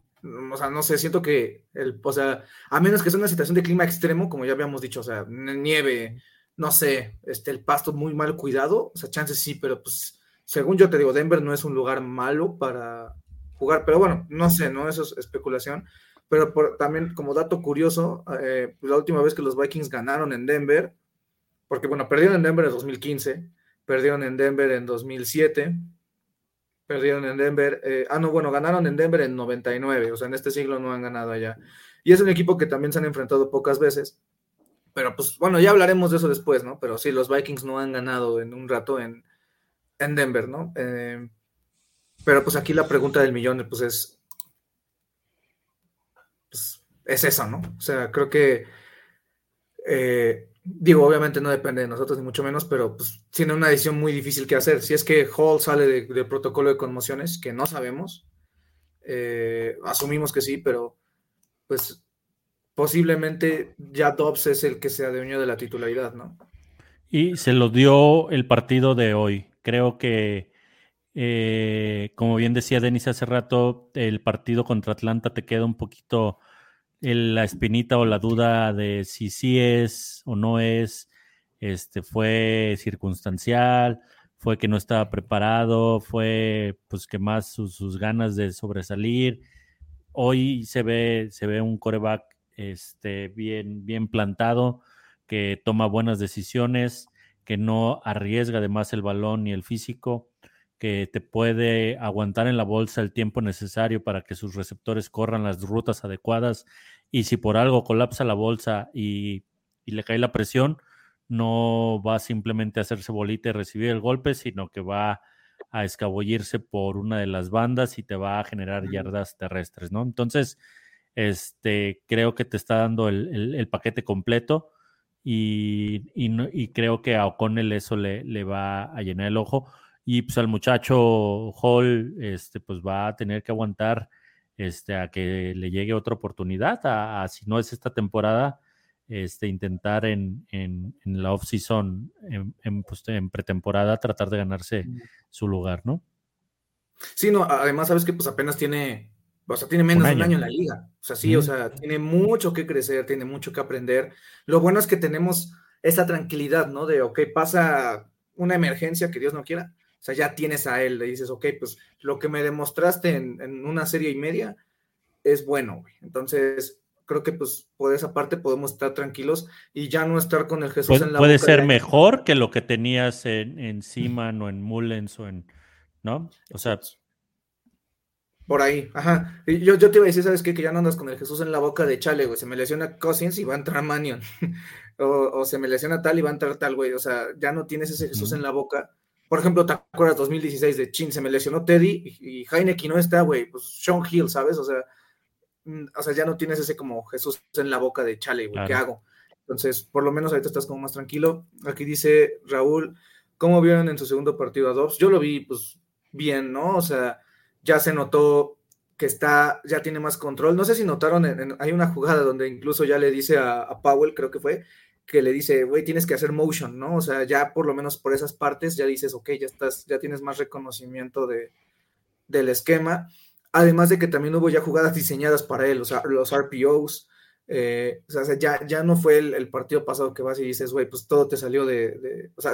o sea, no sé, siento que, el, o sea, a menos que sea una situación de clima extremo, como ya habíamos dicho, o sea, nieve, no sé, este, el pasto muy mal cuidado, o sea, chances sí, pero pues, según yo te digo, Denver no es un lugar malo para jugar, pero bueno, no sé, ¿no? Eso es especulación. Pero también como dato curioso, eh, la última vez que los Vikings ganaron en Denver, porque bueno, perdieron en Denver en 2015, perdieron en Denver en 2007, perdieron en Denver, eh, ah, no, bueno, ganaron en Denver en 99, o sea, en este siglo no han ganado allá. Y es un equipo que también se han enfrentado pocas veces, pero pues bueno, ya hablaremos de eso después, ¿no? Pero sí, los Vikings no han ganado en un rato en, en Denver, ¿no? Eh, pero pues aquí la pregunta del millón, pues es, pues, es eso, ¿no? O sea, creo que, eh, digo, obviamente no depende de nosotros ni mucho menos, pero pues tiene una decisión muy difícil que hacer. Si es que Hall sale de, protocolo de conmociones, que no sabemos, eh, asumimos que sí, pero pues posiblemente ya Dobbs es el que se adueñó de la titularidad, ¿no? Y se lo dio el partido de hoy. Creo que, eh, como bien decía Denis hace rato, el partido contra Atlanta te queda un poquito la espinita o la duda de si sí es o no es, este, fue circunstancial, fue que no estaba preparado, fue pues que más sus, ganas de sobresalir. Hoy se ve, se ve un coreback este, bien, bien plantado, que toma buenas decisiones, que no arriesga además el balón ni el físico, que te puede aguantar en la bolsa el tiempo necesario para que sus receptores corran las rutas adecuadas y si por algo colapsa la bolsa y, le cae la presión, no va simplemente a hacerse bolita y recibir el golpe, sino que va a escabullirse por una de las bandas y te va a generar yardas terrestres, ¿no? Entonces, este, creo que te está dando el, paquete completo y, y, creo que a O'Connell eso le, le, va a llenar el ojo. Y pues al muchacho Hall, este, pues va a tener que aguantar este, a que le llegue otra oportunidad, a, si no es esta temporada, este, intentar en, en, la off-season, en, pues, en, pretemporada, tratar de ganarse su lugar, ¿no? Sí, no, además sabes que pues apenas tiene, o sea, tiene menos de un año en la liga. O sea, sí, o sea, tiene mucho que crecer, tiene mucho que aprender. Lo bueno es que tenemos esa tranquilidad, ¿no? De, ok, pasa una emergencia que Dios no quiera, o sea, ya tienes a él, le dices, ok, pues lo que me demostraste en, una serie y media es bueno, güey. Entonces, creo que pues por esa parte podemos estar tranquilos y ya no estar con el Jesús en la Puede ser mejor que lo que tenías en, en Seaman o en Mullens o en, ¿no? O sea... Por ahí, ajá. Yo, yo te iba a decir, ¿sabes qué? Que ya no andas con el Jesús en la boca de chale, güey. Se me lesiona Cousins y va a entrar Manion. o, se me lesiona tal y va a entrar tal, güey. O sea, ya no tienes ese Jesús en la boca por ejemplo, ¿te acuerdas 2016 de Chin? Se me lesionó Teddy y, Heineken no está, güey. Pues Sean Hill, ¿sabes? O sea, mm, o sea, ya no tienes ese como Jesús en la boca de chale, güey, ¿qué hago? Entonces, por lo menos ahorita estás como más tranquilo. Aquí dice Raúl, ¿cómo vieron en su segundo partido a Dobbs? Yo lo vi, pues, bien, ¿no? O sea, ya se notó que está, ya tiene más control. No sé si notaron, hay una jugada donde incluso ya le dice a Powell, creo que fue, que le dice, güey, tienes que hacer motion, ¿no? O sea, ya por lo menos por esas partes ya dices, ok, ya estás, ya tienes más reconocimiento de, del esquema. Además de que también hubo ya jugadas diseñadas para él, o sea, los RPOs. Eh, o sea, ya, ya no fue el, partido pasado que vas y dices, güey, pues todo te salió de, O sea,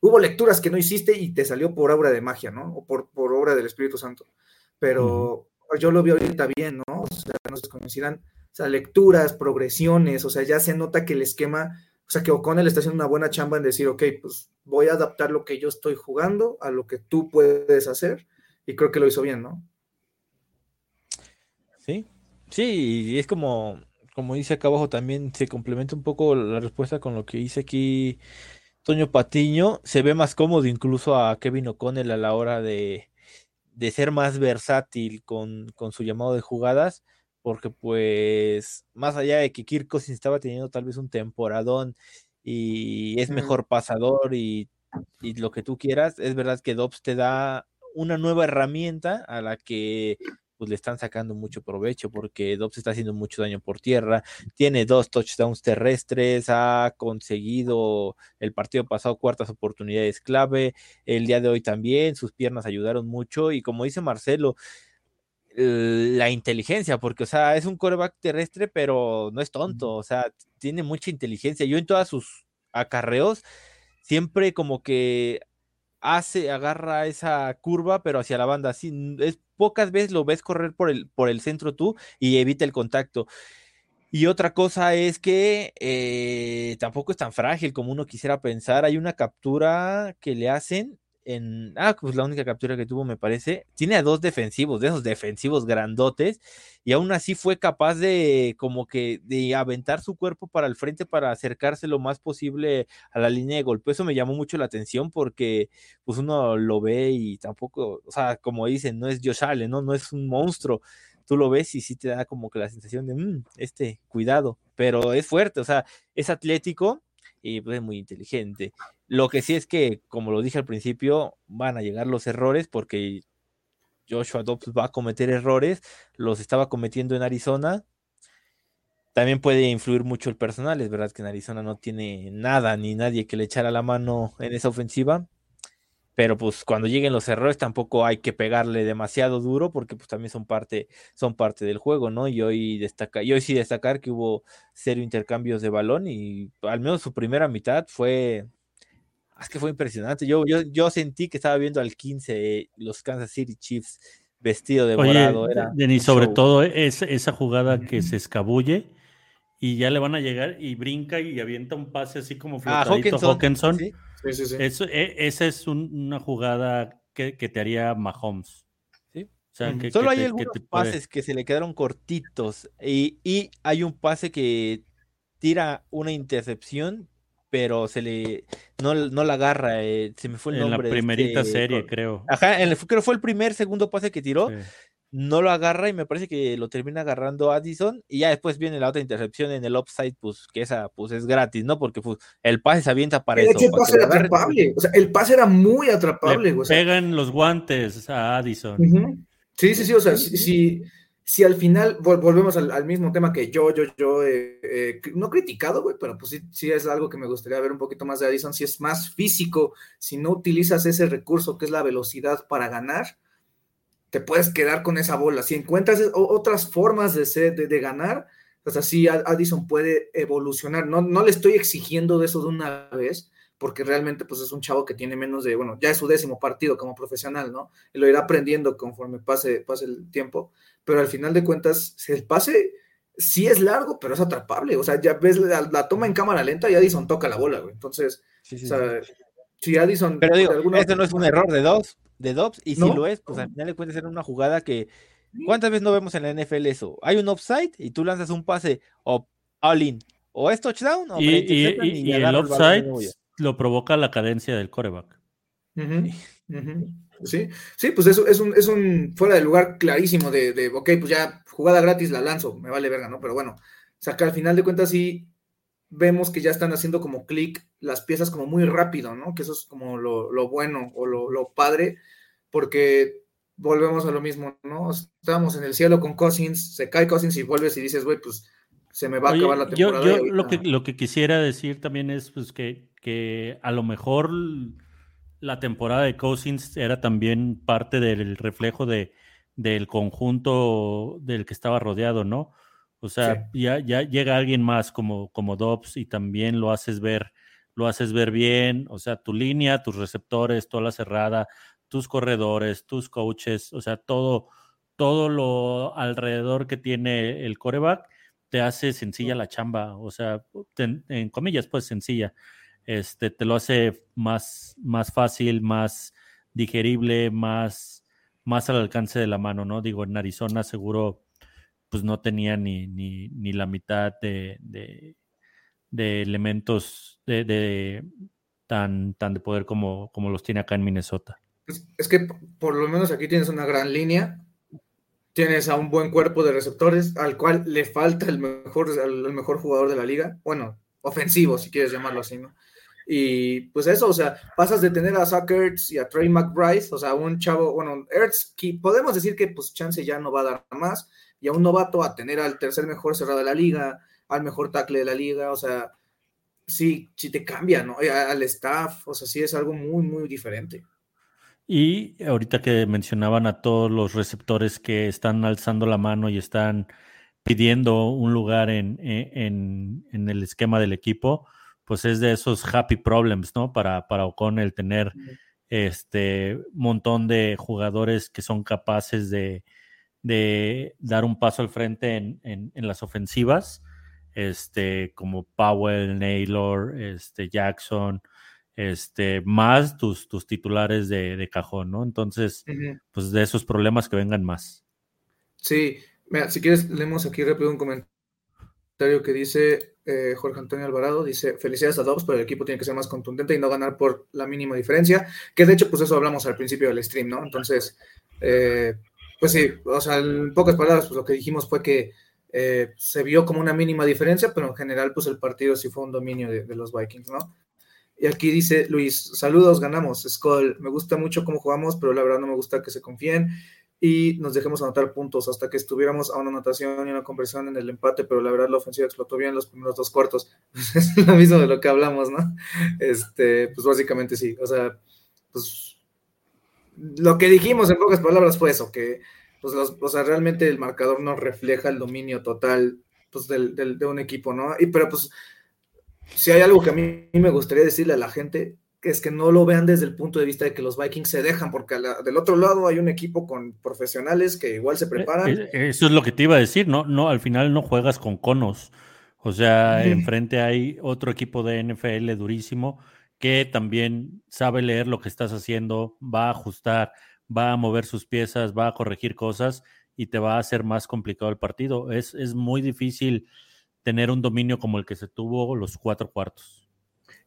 hubo lecturas que no hiciste y te salió por obra de magia, ¿no? O por, por obra del Espíritu Santo. Pero yo lo vi ahorita bien, ¿no? O sea, no se coincidan. O sea, lecturas, progresiones, o sea, ya se nota que el esquema o sea que O'Connell está haciendo una buena chamba en decir, ok, pues voy a adaptar lo que yo estoy jugando a lo que tú puedes hacer. Y creo que lo hizo bien, ¿no? Sí, sí, y es como, como dice acá abajo también, se complementa un poco la respuesta con lo que dice aquí Toño Patiño. Se ve más cómodo incluso a Kevin O'Connell a la hora de, de ser más versátil con, con su llamado de jugadas porque pues más allá de que Kirk Cousins estaba teniendo tal vez un temporadón y es mejor pasador y, lo que tú quieras, es verdad que Dobbs te da una nueva herramienta a la que pues le están sacando mucho provecho porque Dobbs está haciendo mucho daño por tierra, tiene dos touchdowns terrestres, ha conseguido el partido pasado cuartas oportunidades clave, el día de hoy también, sus piernas ayudaron mucho y como dice Marcelo, la inteligencia, porque, o sea, es un coreback terrestre, pero no es tonto, o sea, tiene mucha inteligencia. Yo en todas sus acarreos, siempre como que hace, agarra esa curva, pero hacia la banda. Así, es, pocas veces lo ves correr por el, por el centro tú y evita el contacto. Y otra cosa es que eh, tampoco es tan frágil como uno quisiera pensar. Hay una captura que le hacen en. Ah, pues la única captura que tuvo, me parece. Tiene a dos defensivos, de esos defensivos grandotes, y aún así fue capaz de, como que, de aventar su cuerpo para el frente para acercarse lo más posible a la línea de golpe. Eso me llamó mucho la atención porque, pues uno lo ve y tampoco, o sea, como dicen, no es Josh Allen, ¿no? No es un monstruo. Tú lo ves y sí te da como que la sensación de, mmm, este, cuidado, pero es fuerte, o sea, es atlético y pues, es muy inteligente. Lo que sí es que, como lo dije al principio, van a llegar los errores porque Joshua Dobbs va a cometer errores, los estaba cometiendo en Arizona. También puede influir mucho el personal, es verdad que en Arizona no tiene nada ni nadie que le echara la mano en esa ofensiva, pero pues cuando lleguen los errores tampoco hay que pegarle demasiado duro porque pues también son parte, son parte del juego, ¿no? Y hoy destaca, y hoy sí destacar que hubo cero intercambios de balón y al menos su primera mitad fue es que fue impresionante. Yo, yo, yo sentí que estaba viendo al 15 los Kansas City Chiefs vestido de morado. Era Denis, sobre todo es, esa jugada que se escabulle y ya le van a llegar y brinca y avienta un pase así como ah, flotadito a Hawkinson. Sí, sí, sí. Eso, e, esa es una jugada que, que, te haría Mahomes. ¿Sí? O sea, que, Solo hay algunos pases que se le quedaron cortitos y, y hay un pase que tira una intercepción pero se le no, no la agarra, eh, se me fue el nombre. En la primerita este, serie, creo. Ajá, en creo fue el primer, segundo pase que tiró. No lo agarra y me parece que lo termina agarrando Addison y ya después viene la otra intercepción en el upside, pues que esa pues es gratis, ¿no? Porque pues, el pase se avienta para eso. el pase era atrapable, o sea, el pase era muy atrapable. Le pegan los guantes a Addison. Sí, sí, sí, o sea, si, si al final volvemos al, mismo tema que yo, yo, yo, eh, eh, no criticado, güey, pero pues sí, sí es algo que me gustaría ver un poquito más de Addison, si es más físico, si no utilizas ese recurso que es la velocidad para ganar, te puedes quedar con esa bola. Si encuentras otras formas de, ser, de, ganar, pues así Addison puede evolucionar. No, no le estoy exigiendo de eso de una vez, porque realmente pues es un chavo que tiene menos de, bueno, ya es su décimo partido como profesional, ¿no? Y lo irá aprendiendo conforme pase, pase el tiempo, pero al final de cuentas, el pase sí es largo, pero es atrapable, o sea, ya ves la, toma en cámara lenta y Addison toca la bola, güey, entonces, o sea, si Addison... Pero digo, alguna... no es un error de Dobbs, de Dobbs, y si lo es, pues al final le puede ser una jugada que, ¿cuántas veces no vemos en la NFL eso? Hay un offside y tú lanzas un pase o all-in, o es touchdown o y, y, el offside lo provoca la cadencia del coreback. Sí, sí, pues eso es un, es un fuera de lugar clarísimo de, de, ok, pues ya jugada gratis la lanzo, me vale verga, ¿no? Pero bueno, saca al final de cuentas sí vemos que ya están haciendo como clic las piezas como muy rápido, ¿no? Que eso es como lo, bueno o lo, lo, padre, porque volvemos a lo mismo, ¿no? Estábamos en el cielo con Cousins, se cae Cousins y vuelves y dices, güey, pues se me va a acabar la temporada. Yo, lo, que, lo que quisiera decir también es pues, que, que a lo mejor la temporada de Cousins era también parte del reflejo de, del conjunto del que estaba rodeado, ¿no? O sea, ya, ya llega alguien más como, como Dobbs y también lo haces ver, lo haces ver bien, o sea, tu línea, tus receptores, toda la cerrada, tus corredores, tus coaches, o sea, todo, todo lo alrededor que tiene el coreback te hace sencilla la chamba, o sea, en comillas, pues sencilla. Este, te lo hace más, más fácil, más digerible, más, más al alcance de la mano, ¿no? Digo, en Arizona seguro pues no tenía ni, ni, ni la mitad de, de, elementos de, tan, tan de poder como, como los tiene acá en Minnesota. Es, que por lo menos aquí tienes una gran línea, tienes a un buen cuerpo de receptores, al cual le falta el mejor, el mejor jugador de la liga, bueno, ofensivo, si quieres llamarlo así, ¿no? Y pues eso, o sea, pasas de tener a Zach Ertz y a Trey McBride, o sea, un chavo, bueno, Ertz, podemos decir que pues chance ya no va a dar más, y a un novato a tener al tercer mejor cerrado de la liga, al mejor tackle de la liga, o sea, sí, sí te cambia, ¿no? Al staff, o sea, sí es algo muy, muy diferente. Y ahorita que mencionaban a todos los receptores que están alzando la mano y están pidiendo un lugar en, en, en el esquema del equipo, pues es de esos happy problems, ¿no? Para, para O'Connell tener este montón de jugadores que son capaces de, de dar un paso al frente en, en, las ofensivas, este, como Powell, Naylor, este, Jackson, este, más tus, tus titulares de, cajón, ¿no? Entonces, pues de esos problemas que vengan más. Sí, mira, si quieres, leemos aquí rápido un comentario que dice eh, Jorge Antonio Alvarado, dice, felicidades a Dobbs, pero el equipo tiene que ser más contundente y no ganar por la mínima diferencia, que de hecho, pues eso hablamos al principio del stream, ¿no? Entonces, eh, pues sí, o sea, en pocas palabras, pues lo que dijimos fue que eh, se vio como una mínima diferencia, pero en general, pues el partido sí fue un dominio de los Vikings, ¿no? Y aquí dice Luis, saludos, ganamos, Skull. Me gusta mucho cómo jugamos, pero la verdad no me gusta que se confíen y nos dejemos anotar puntos hasta que estuviéramos a una anotación y una conversión en el empate, pero la verdad la ofensiva explotó bien los primeros dos cuartos. es lo mismo de lo que hablamos, ¿no? Este, pues básicamente sí. O sea, pues lo que dijimos en pocas palabras fue eso, que pues o sea, realmente el marcador no refleja el dominio total pues, del, de un equipo, ¿no? Y pero pues si hay algo que a mí me gustaría decirle a la gente, es que no lo vean desde el punto de vista de que los Vikings se dejan, porque del otro lado hay un equipo con profesionales que igual se eh, preparan. Eh, eso es lo que te iba a decir, no, no, al final no juegas con conos. O sea, enfrente hay otro equipo de NFL durísimo que también sabe leer lo que estás haciendo, va a ajustar, va a mover sus piezas, va a corregir cosas y te va a hacer más complicado el partido. Es, es muy difícil tener un dominio como el que se tuvo los cuatro cuartos.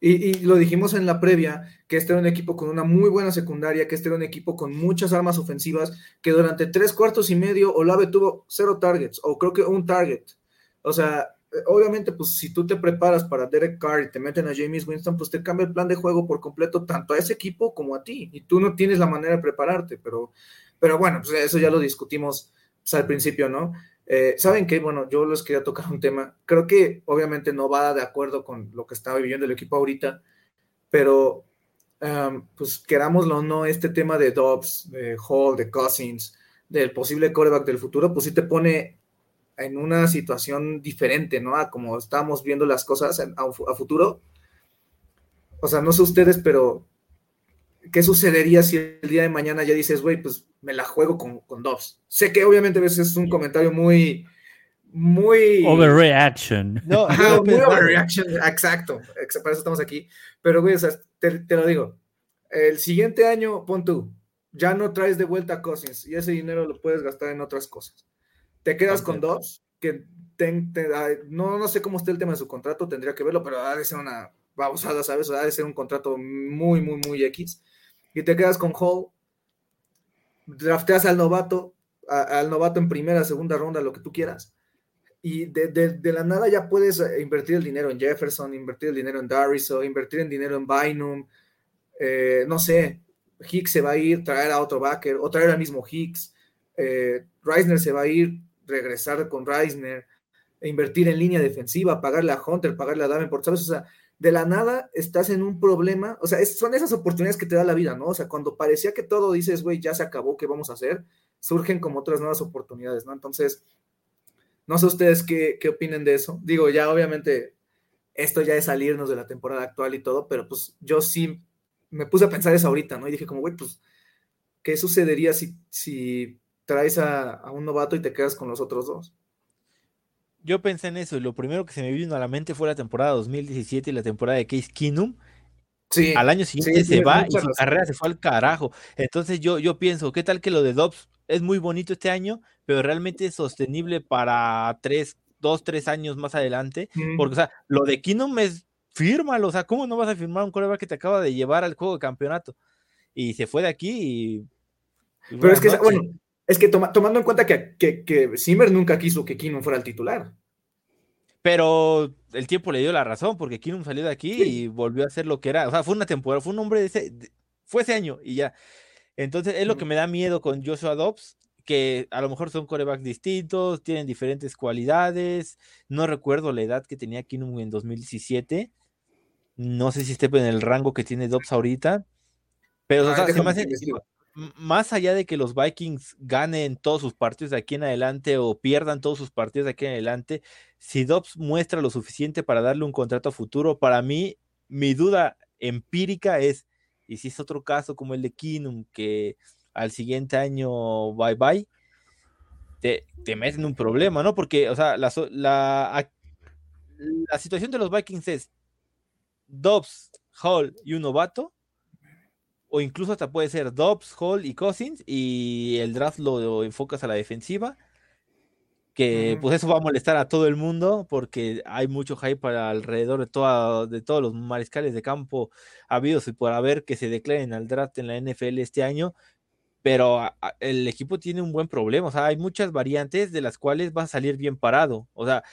Y, lo dijimos en la previa, que este era un equipo con una muy buena secundaria, que este era un equipo con muchas armas ofensivas, que durante tres cuartos y medio Olave tuvo cero targets, o creo que un target. O sea, obviamente, pues si tú te preparas para Derek Carr y te meten a James Winston, pues te cambia el plan de juego por completo, tanto a ese equipo como a ti. Y tú no tienes la manera de prepararte, pero, pero bueno, pues eso ya lo discutimos pues, al principio, ¿no? Eh, Saben que, bueno, yo les quería tocar un tema. Creo que obviamente no va de acuerdo con lo que está viviendo el equipo ahorita, pero pues querámoslo o no, este tema de Dobbs, de Hall, de Cousins, del posible coreback del futuro, pues sí te pone en una situación diferente, ¿no? A como estábamos viendo las cosas a futuro. O sea, no sé ustedes, pero ¿qué sucedería si el día de mañana ya dices, güey, pues me la juego con, con Dobbs? Sé que obviamente a veces es un comentario muy, muy... Overreaction. No, muy overreaction, exacto, para eso estamos aquí. Pero, güey, o sea, te, lo digo, el siguiente año, pon tú, ya no traes de vuelta a Cousins y ese dinero lo puedes gastar en otras cosas. Te quedas con Dobbs, que no, no sé cómo está el tema de su contrato, tendría que verlo, pero ha de ser una babosada, ¿sabes? O ha de ser un contrato muy, muy, muy X y te quedas con Hall, drafteas al novato, al novato en primera, segunda ronda, lo que tú quieras, y de, la nada ya puedes eh, invertir el dinero en Jefferson, invertir el dinero en Darius, o invertir el dinero en Bynum, eh, no sé, Hicks se va a ir, traer a otro backer, o traer al mismo Hicks, eh, Reisner se va a ir, regresar con Reisner, e invertir en línea defensiva, pagarle a Hunter, pagarle a Davenport, ¿sabes? O sea, de la nada estás en un problema, o sea, son esas oportunidades que te da la vida, ¿no? O sea, cuando parecía que todo dices, güey, ya se acabó, ¿qué vamos a hacer? Surgen como otras nuevas oportunidades, ¿no? Entonces, no sé ustedes qué, qué opinen de eso. Digo, ya obviamente esto ya es salirnos de la temporada actual y todo, pero pues yo sí me puse a pensar eso ahorita, ¿no? Y dije como, güey, pues, ¿qué sucedería si, si traes a, a un novato y te quedas con los otros dos? Yo pensé en eso y lo primero que se me vino a la mente fue la temporada 2017 y la temporada de Case Keenum. Sí, al año siguiente se va y su carrera se fue al carajo. Entonces yo, yo pienso, ¿qué tal que lo de Dobbs es muy bonito este año, pero realmente es sostenible para tres, dos, tres años más adelante? Porque, o sea, lo de Keenum es fírmalo, o sea, ¿cómo no vas a firmar un coreback que te acaba de llevar al juego de campeonato? Y se fue de aquí y... pero es que, bueno, es que tomando en cuenta que, que, Zimmer nunca quiso que Keenum fuera el titular. pero el tiempo le dio la razón, porque Kinum salió de aquí y volvió a ser lo que era. O sea, fue una temporada, fue un hombre de ese, fue ese año y ya. Entonces es lo que me da miedo con Joshua Dobbs, que a lo mejor son corebacks distintos, tienen diferentes cualidades. No recuerdo la edad que tenía Kinum en 2017. No sé si esté en el rango que tiene Dobbs ahorita. Pero o sea, se me hace- más allá de que los Vikings ganen todos sus partidos de aquí en adelante o pierdan todos sus partidos de aquí en adelante, si Dobbs muestra lo suficiente para darle un contrato a futuro, para mí, mi duda empírica es, y si es otro caso como el de Keenum, que al siguiente año bye bye, te, te meten en un problema, ¿no? Porque, o sea, la, la, la situación de los Vikings es Dobbs, Hall y un novato, o incluso hasta puede ser Dobbs, Hall y Cousins, y el draft lo, lo enfocas a la defensiva, que pues eso va a molestar a todo el mundo, porque hay mucho hype para alrededor de, toda, de todos los mariscales de campo habidos y por haber que se declaren al draft en la NFL este año, pero a- a- el equipo tiene un buen problema, o sea, hay muchas variantes de las cuales va a salir bien parado, o sea,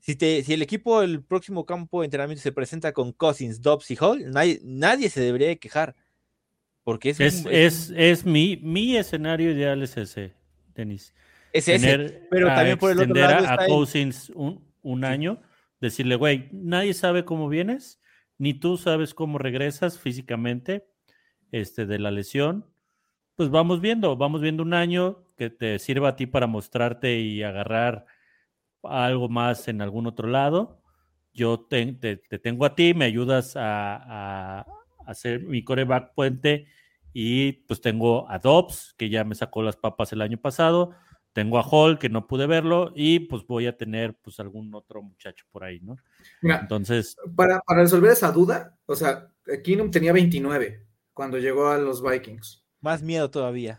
si, te, si el equipo el próximo campo de entrenamiento se presenta con Cousins, Dobbs y Hall, nadie, nadie se debería de quejar. Porque es, Es, un- es, es mi, mi escenario ideal es ese, Denis. es ese. Tener, pero a también por el otro lado a, Cousins un, un año, decirle, güey, nadie sabe cómo vienes, ni tú sabes cómo regresas físicamente este, de la lesión. Pues vamos viendo, vamos viendo un año que te sirva a ti para mostrarte y agarrar algo más en algún otro lado. Yo te, te- te tengo a ti, me ayudas a, a hacer mi coreback puente y pues tengo a Dobbs, que ya me sacó las papas el año pasado, tengo a Hall, que no pude verlo, y pues voy a tener pues algún otro muchacho por ahí, ¿no? Mira, Entonces, para, para resolver esa duda, o sea, Keenum tenía 29 cuando llegó a los Vikings. Más miedo todavía.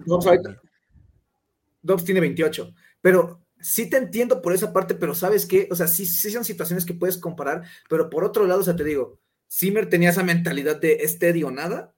Dobbs, tiene 28. Pero sí te entiendo por esa parte, pero ¿sabes qué? O sea, sí, sí son situaciones que puedes comparar, pero por otro lado, o sea, te digo, Zimmer tenía esa mentalidad de steady o nada.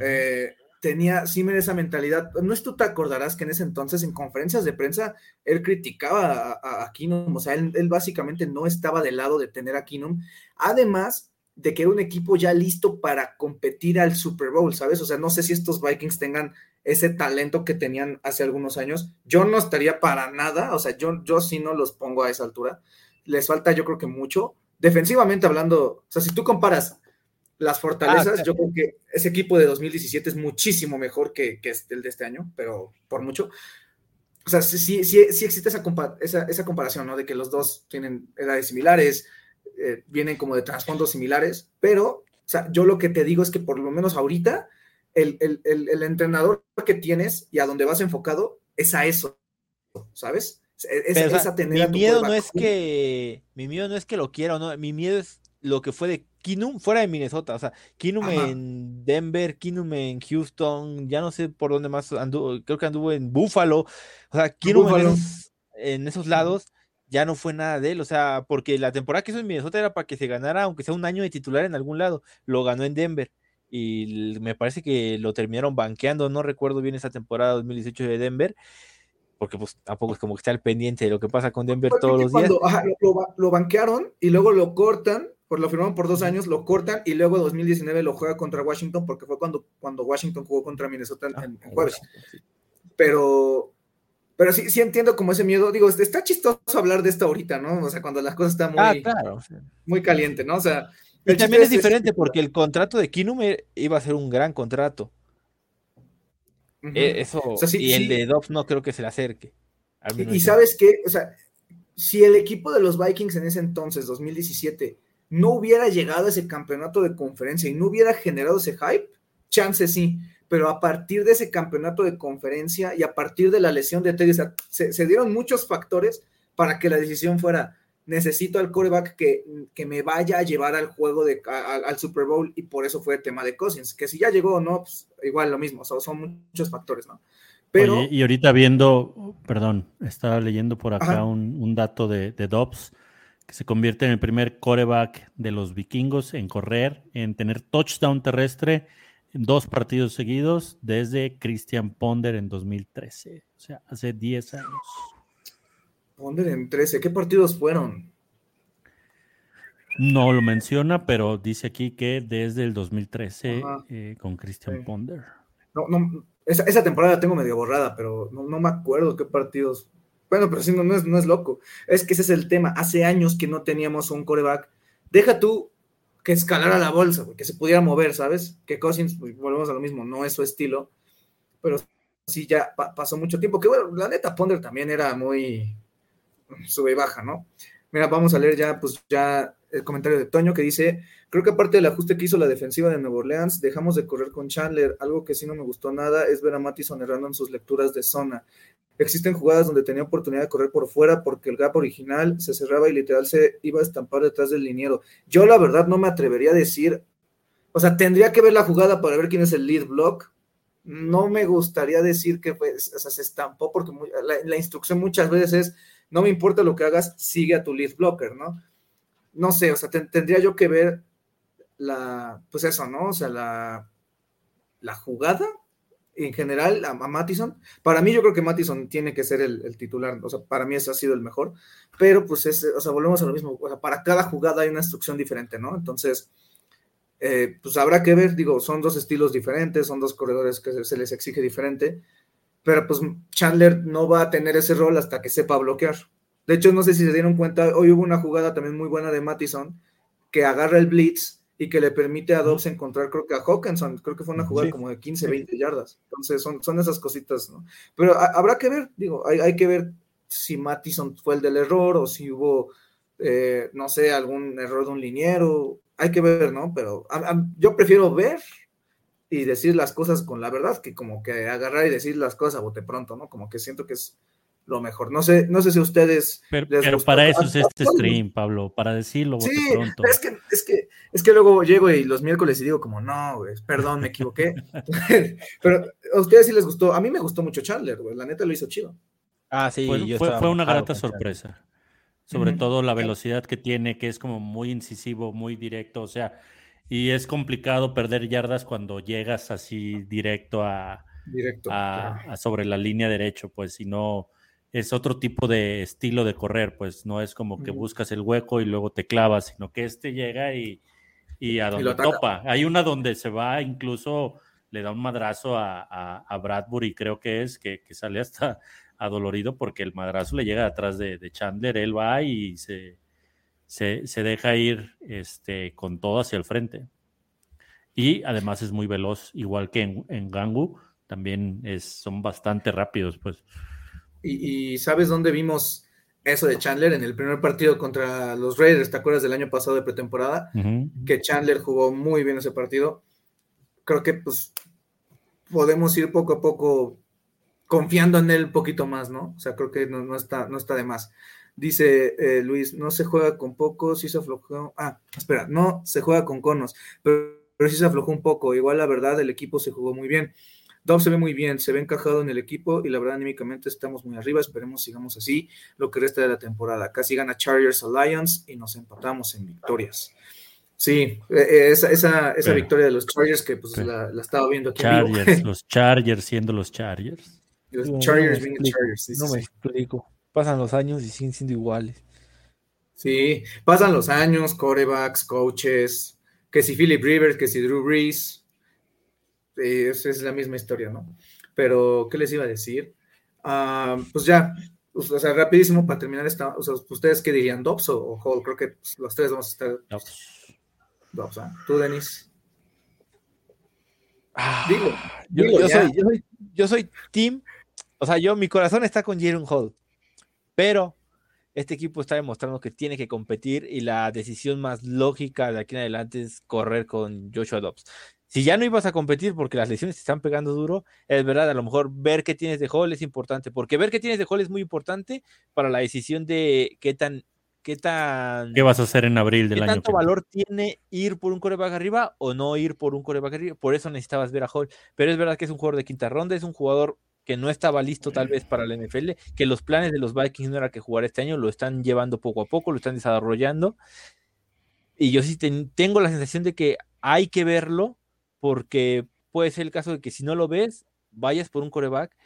Eh, tenía Zimmer esa mentalidad. No es tú te acordarás que en ese entonces, en conferencias de prensa, él criticaba a, a, Keenum. O sea, él, él básicamente no estaba del lado de tener a Keenum. Además de que era un equipo ya listo para competir al Super Bowl, ¿sabes? O sea, no sé si estos Vikings tengan ese talento que tenían hace algunos años. Yo no estaría para nada, o sea, yo, yo sí no los pongo a esa altura. Les falta, yo creo que mucho. Defensivamente hablando, o sea, si tú comparas las fortalezas, Ah, claro. yo creo que ese equipo de 2017 es muchísimo mejor que, que el de este año, pero por mucho. O sea, sí, sí, sí, existe esa, compa esa, esa, comparación, ¿no? De que los dos tienen edades similares, eh, vienen como de trasfondos similares, pero, o sea, yo lo que te digo es que por lo menos ahorita, el, el, el, el entrenador que tienes y a donde vas enfocado es a eso, ¿sabes? Es, Pero, o sea, es a tener mi miedo no es que mi miedo no es que lo quiera o no, mi miedo es lo que fue de Kinum fuera de Minnesota, o sea, Kinum Ajá. en Denver, Kinum en Houston, ya no sé por dónde más anduvo, creo que anduvo en Buffalo, o sea, Kinum en esos, en esos lados ya no fue nada de él, o sea, porque la temporada que hizo en Minnesota era para que se ganara, aunque sea un año de titular en algún lado, lo ganó en Denver y me parece que lo terminaron banqueando, no recuerdo bien esa temporada 2018 de Denver, porque pues tampoco es como que está al pendiente de lo que pasa con Denver Fue todos los días. ajá, lo banquearon y luego lo cortan, por lo firmaron por dos años, lo cortan y luego 2019 lo juega contra Washington porque fue cuando, cuando Washington jugó contra Minnesota en, Ah, en- jueves. Pero, pero sí, sí entiendo como ese miedo. Digo, está chistoso hablar de esto ahorita, ¿no? O sea, cuando las cosas están muy, Ah, claro. muy caliente, ¿no? O sea, Y también es diferente porque el contrato de Kinum e- iba a ser un gran contrato. Eh, Eso, O sea, sí- y el de Dobbs no creo que se le acerque. Y, y sabes qué, o sea, si el equipo de los Vikings en ese entonces, 2017, no hubiera llegado a ese campeonato de conferencia y no hubiera generado ese hype, chance sí, pero a partir de ese campeonato de conferencia y a partir de la lesión de Teddy, o sea, se, se dieron muchos factores para que la decisión fuera, necesito al coreback que, que me vaya a llevar al juego de, a- al Super Bowl y por eso fue el tema de Cousins, que si ya llegó o no, pues, igual lo mismo, o sea, son muchos factores, ¿no? Pero... Oye, y ahorita viendo, perdón, estaba leyendo por acá un, un dato de, de Dobbs, que se convierte en el primer coreback de los vikingos en correr, en tener touchdown terrestre en dos partidos seguidos desde Christian Ponder en 2013, o sea, hace 10 años. Ponder en 13, ¿qué partidos fueron? No lo menciona, pero dice aquí que desde el 2013 Ajá. eh, con Christian Sí. Ponder. No, no, esa, esa temporada la tengo medio borrada, pero no, no me acuerdo qué partidos. Bueno, pero sí, no, es, no es loco. Es que ese es el tema. Hace años que no teníamos un coreback. Deja tú que escalara la bolsa, que se pudiera mover, ¿sabes? Que Cousins, pues, volvemos a lo mismo, no es su estilo, pero sí ya pa- pasó mucho tiempo. Que bueno, la neta, Ponder también era muy sube y baja, ¿no? Mira, vamos a leer ya, pues ya el comentario de Toño que dice, creo que aparte del ajuste que hizo la defensiva de Nueva Orleans, dejamos de correr con Chandler. Algo que sí no me gustó nada es ver a Mattison errando en sus lecturas de zona. Existen jugadas donde tenía oportunidad de correr por fuera porque el gap original se cerraba y literal se iba a estampar detrás del liniero. Yo la verdad no me atrevería a decir, o sea, tendría que ver la jugada para ver quién es el lead block. No me gustaría decir que pues, o sea, se estampó porque la, instrucción muchas veces es, no me importa lo que hagas, sigue a tu lead blocker, ¿no? No sé, o sea, ten- tendría yo que ver la, pues eso, ¿no? O sea, la, la jugada en general a, Mattison. Para mí yo creo que Mattison tiene que ser el, el titular, o sea, para mí ese ha sido el mejor, pero pues es, o sea, volvemos a lo mismo, o sea, para cada jugada hay una instrucción diferente, ¿no? Entonces, eh, pues habrá que ver, digo, son dos estilos diferentes, son dos corredores que se, se les exige diferente, pero pues Chandler no va a tener ese rol hasta que sepa bloquear. De hecho, no sé si se dieron cuenta, hoy hubo una jugada también muy buena de Mattison que agarra el blitz y que le permite a Dobbs encontrar, creo que a Hawkinson, creo que fue una jugada Sí. como de 15, 20 yardas. Entonces, son, son esas cositas, ¿no? Pero a- habrá que ver, digo, hay, hay que ver si Mattison fue el del error o si hubo, eh, no sé, algún error de un liniero. Hay que ver, ¿no? Pero a- a- yo prefiero ver y decir las cosas con la verdad que como que agarrar y decir las cosas a bote pronto, ¿no? Como que siento que es lo mejor. No sé, no sé si a ustedes Pero, les pero para eso es este stream, Pablo, para decirlo Sí, pronto. es que, es que, es que luego llego y los miércoles y digo como, no, güey, perdón, me equivoqué. pero a ustedes sí les gustó, a mí me gustó mucho Chandler, güey, la neta lo hizo chido. Ah, sí, fue, yo fue- una grata Chandler. sorpresa. Sobre todo la velocidad que tiene, que es como muy incisivo, muy directo, o sea, y es complicado perder yardas cuando llegas así directo a, Directo. a- a sobre la línea derecho, pues si no es otro tipo de estilo de correr, pues no es como que buscas el hueco y luego te clavas, sino que este llega y, y a donde topa. Hay una donde se va, incluso le da un madrazo a, a, a Bradbury, creo que es, que, que sale hasta adolorido porque el madrazo le llega atrás de, de Chandler, él va y se, se, se deja ir este, con todo hacia el frente. Y además es muy veloz, igual que en, en Gangu, también es, son bastante rápidos, pues. Y, y ¿sabes dónde vimos eso de Chandler? En el primer partido contra los Raiders, ¿te acuerdas del año pasado de pretemporada? Que Chandler jugó muy bien ese partido. Creo que pues podemos ir poco a poco confiando en él un poquito más, ¿no? O sea, creo que no, no está, no está de más. Dice eh, Luis, no se juega con pocos, sí se aflojó. Ah, espera, no se juega con conos, pero, pero sí se aflojó un poco. Igual, la verdad, el equipo se jugó muy bien. Dobbs se ve muy bien, se ve encajado en el equipo y la verdad, anímicamente estamos muy arriba. Esperemos sigamos así lo que resta de la temporada. Casi gana Chargers Alliance y nos empatamos en victorias. Sí, eh, eh, esa, esa, esa Pero- victoria de los Chargers que pues la, la estaba viendo aquí vivo. Los Chargers siendo los Chargers. Los No, Chargers no explico, Chargers, sí, no sí, me explico. Pasan los años y siguen siendo iguales. Sí, pasan los años, corebacks, coaches, que si Philip Rivers, que si Drew Brees, es, es la misma historia, ¿no? Pero, ¿qué les iba a decir? Ah, pues ya, pues, o sea, rapidísimo para terminar esta, o sea, ¿ustedes qué dirían, Dobbs o, o Hall? Creo que pues, los tres vamos a estar No, Dobbs, ¿ah? Tú, Denis. Ah, Digo, yo, digo yo ya. soy, yo, soy, yo soy team, o sea, yo mi corazón está con Jalen Hall, pero este equipo está demostrando que tiene que competir y la decisión más lógica de aquí en adelante es correr con Joshua Dobbs. Si ya no ibas a competir porque las lesiones te están pegando duro, es verdad, a lo mejor ver qué tienes de Hall es importante, porque ver qué tienes de Hall es muy importante para la decisión de qué tan, qué tan ¿Qué vas a hacer en abril del ¿Qué año tanto valor tiene ir por un coreback arriba o no ir por un coreback arriba? Por eso necesitabas ver a Hall. Pero es verdad que es un jugador de quinta ronda, es un jugador que no estaba listo tal vez para la NFL, que los planes de los Vikings no era que jugara este año, lo están llevando poco a poco, lo están desarrollando. Y yo sí ten- tengo la sensación de que hay que verlo porque puede ser el caso de que si no lo ves, vayas por un coreback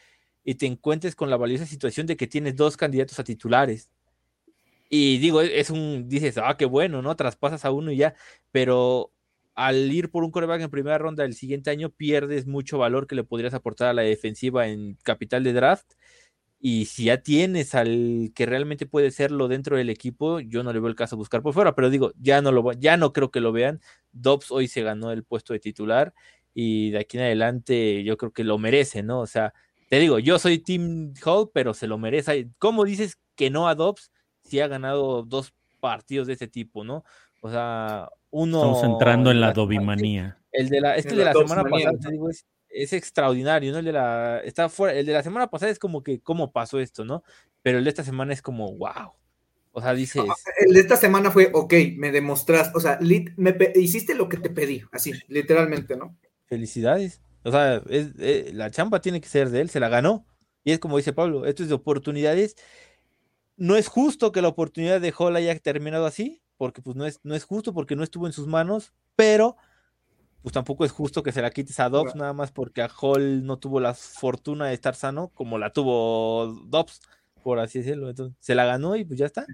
y te encuentres con la valiosa situación de que tienes dos candidatos a titulares Y digo, e, es un, dices, ah, qué bueno, ¿no? Traspasas a uno y ya, pero al ir por un coreback en primera ronda el siguiente año, pierdes mucho valor que le podrías aportar a la defensiva en capital de draft. Y si ya tienes al que realmente puede serlo dentro del equipo, yo no le veo el caso buscar por fuera, pero digo, ya no lo ya no creo que lo vean. Dobbs hoy se ganó el puesto de titular y de aquí en adelante yo creo que lo merece, ¿no? O sea, te digo, yo soy Team Hall, pero se lo merece. ¿Cómo dices que no a Dobbs si ha ganado dos partidos de este tipo, ¿no? O sea, uno. Estamos entrando en la dobimanía. El de la, este de la, semana pasada, te digo, es, es extraordinario, ¿no? El de la está fuera, el de la semana pasada es como que cómo pasó esto, ¿no? Pero el de esta semana es como wow. O sea, dices. El de esta semana fue, ok, me demostraste, o sea, me hiciste lo que te pedí, así, literalmente, ¿no? Felicidades. O sea, es, eh, la chamba tiene que ser de él, se la ganó. Y es como dice Pablo, esto es de oportunidades. No es justo que la oportunidad de Hall haya terminado así, porque pues no es, no es justo, porque no estuvo en sus manos, pero pues tampoco es justo que se la quites a Dobbs nada más porque a Hall no tuvo la fortuna de estar sano como la tuvo Dobbs, por así decirlo. Entonces, se la ganó y pues ya está.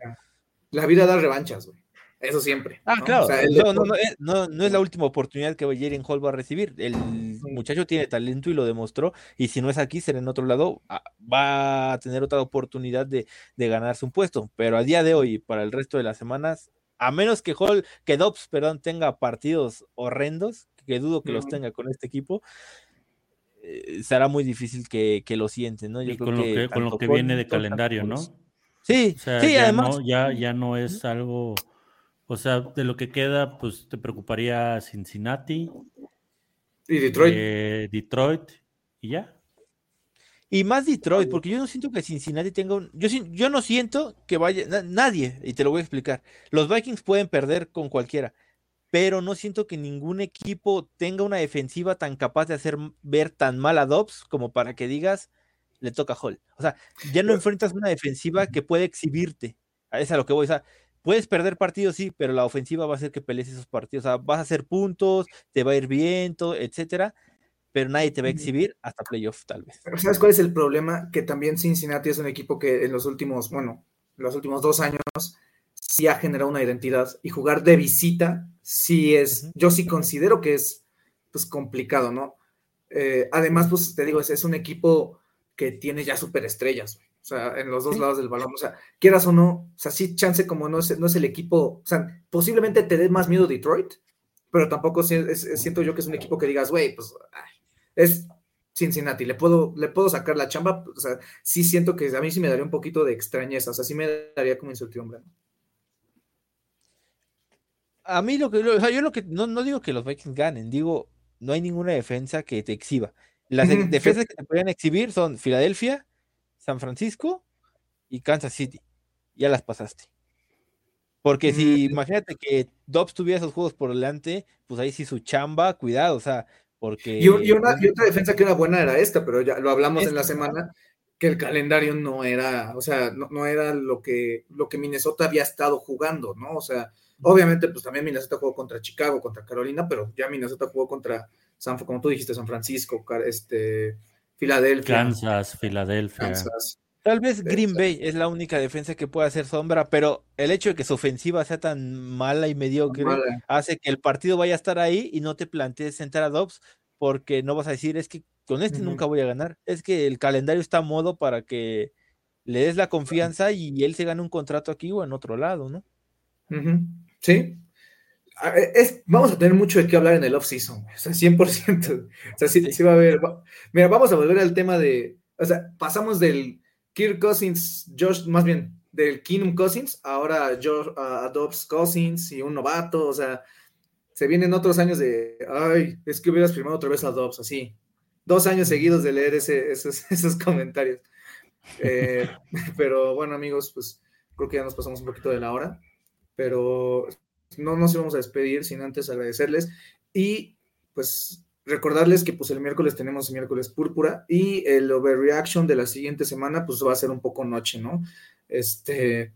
La vida da revanchas, güey. Eso siempre. Ah, claro. no, no, no, no, es la última oportunidad que Jaren Hall va a recibir. El muchacho tiene talento y lo demostró. Y si no es aquí, será en otro lado. Va a tener otra oportunidad de, de ganarse un puesto. Pero a día de hoy, para el resto de las semanas, a menos que Hall, que Dobbs, perdón, tenga partidos horrendos, que dudo que los tenga con este equipo, eh, será muy difícil que, lo sienten, ¿no? Yo con, lo que, con lo que viene de calendario, ¿no? Sí, sí, además. ya, ya no es algo, o sea, de lo que queda, pues te preocuparía Cincinnati. Y Detroit. Eh, Detroit, y ya. Y más Detroit, porque yo no siento que Cincinnati tenga un. Yo, yo no siento que vaya. nadie, y te lo voy a explicar. Los Vikings pueden perder con cualquiera pero no siento que ningún equipo tenga una defensiva tan capaz de hacer ver tan mal a Dobbs como para que digas, le toca a Hall. O sea, ya no enfrentas una defensiva que puede exhibirte. A eso es a lo que voy. O sea, puedes perder partidos, sí, pero la ofensiva va a hacer que pelees esos partidos. O sea, vas a hacer puntos, te va a ir viento, etcétera, pero nadie te va a exhibir hasta playoff, tal vez. ¿Sabes cuál es el problema? Que también Cincinnati es un equipo que en los últimos, bueno, los últimos dos años sí ha generado una identidad y jugar de visita sí es, yo sí considero que es pues complicado, ¿no? Eh, además, pues te digo, es, es, un equipo que tiene ya superestrellas, o sea, en los dos lados del balón, o sea, quieras o no, o sea, sí, chance como no es, no es el equipo, o sea, posiblemente te dé más miedo Detroit, pero tampoco siento yo que es un equipo que digas, güey, pues es Cincinnati, le puedo, le puedo sacar la chamba, o sea, sí siento que a mí sí me daría un poquito de extrañeza, o sea, sí me daría como incertidumbre. a mí lo que, o sea, yo lo que, no, no digo que los Vikings ganen, digo, no hay ninguna defensa que te exhiba. Las defensas que te pueden exhibir son Filadelfia, San Francisco y Kansas City. Ya las pasaste. Porque si imagínate que Dobbs tuviera esos juegos por delante, pues ahí sí su chamba, cuidado, o sea, porque. Y, una, otra defensa que era buena era esta, pero ya lo hablamos en la semana, que el calendario no era, o sea, no, no, era lo que, lo que Minnesota había estado jugando, ¿no? O sea, Obviamente, pues también Minnesota jugó contra Chicago, contra Carolina, pero ya Minnesota jugó contra San, como tú dijiste, San Francisco, este, Filadelfia. Kansas, Filadelfia. Tal vez Green Bay es la única defensa que puede hacer sombra, pero el hecho de que su ofensiva sea tan mala y mediocre hace que el partido vaya a estar ahí y no te plantees sentar a Dobbs porque no vas a decir, es que con este nunca voy a ganar. Es que el calendario está a modo para que le des la confianza y él se gane un contrato aquí o en otro lado, ¿no? Sí. Es, vamos a tener mucho de qué hablar en el off-season, o sea, 100%. O sea, sí, va a haber. Mira, vamos a volver al tema de. O sea, pasamos del Kirk Cousins, Josh, más bien, del Keenum Cousins, ahora Josh, Dobbs Cousins y un novato, o sea, se vienen otros años de. Ay, es que hubieras firmado otra vez a Dobbs, así. Dos años seguidos de leer esos, esos comentarios. Eh, pero bueno, amigos, pues creo que ya nos pasamos un poquito de la hora pero no nos íbamos a despedir sin antes agradecerles y pues recordarles que pues el miércoles tenemos miércoles púrpura y el overreaction de la siguiente semana pues va a ser un poco noche, ¿no? Este,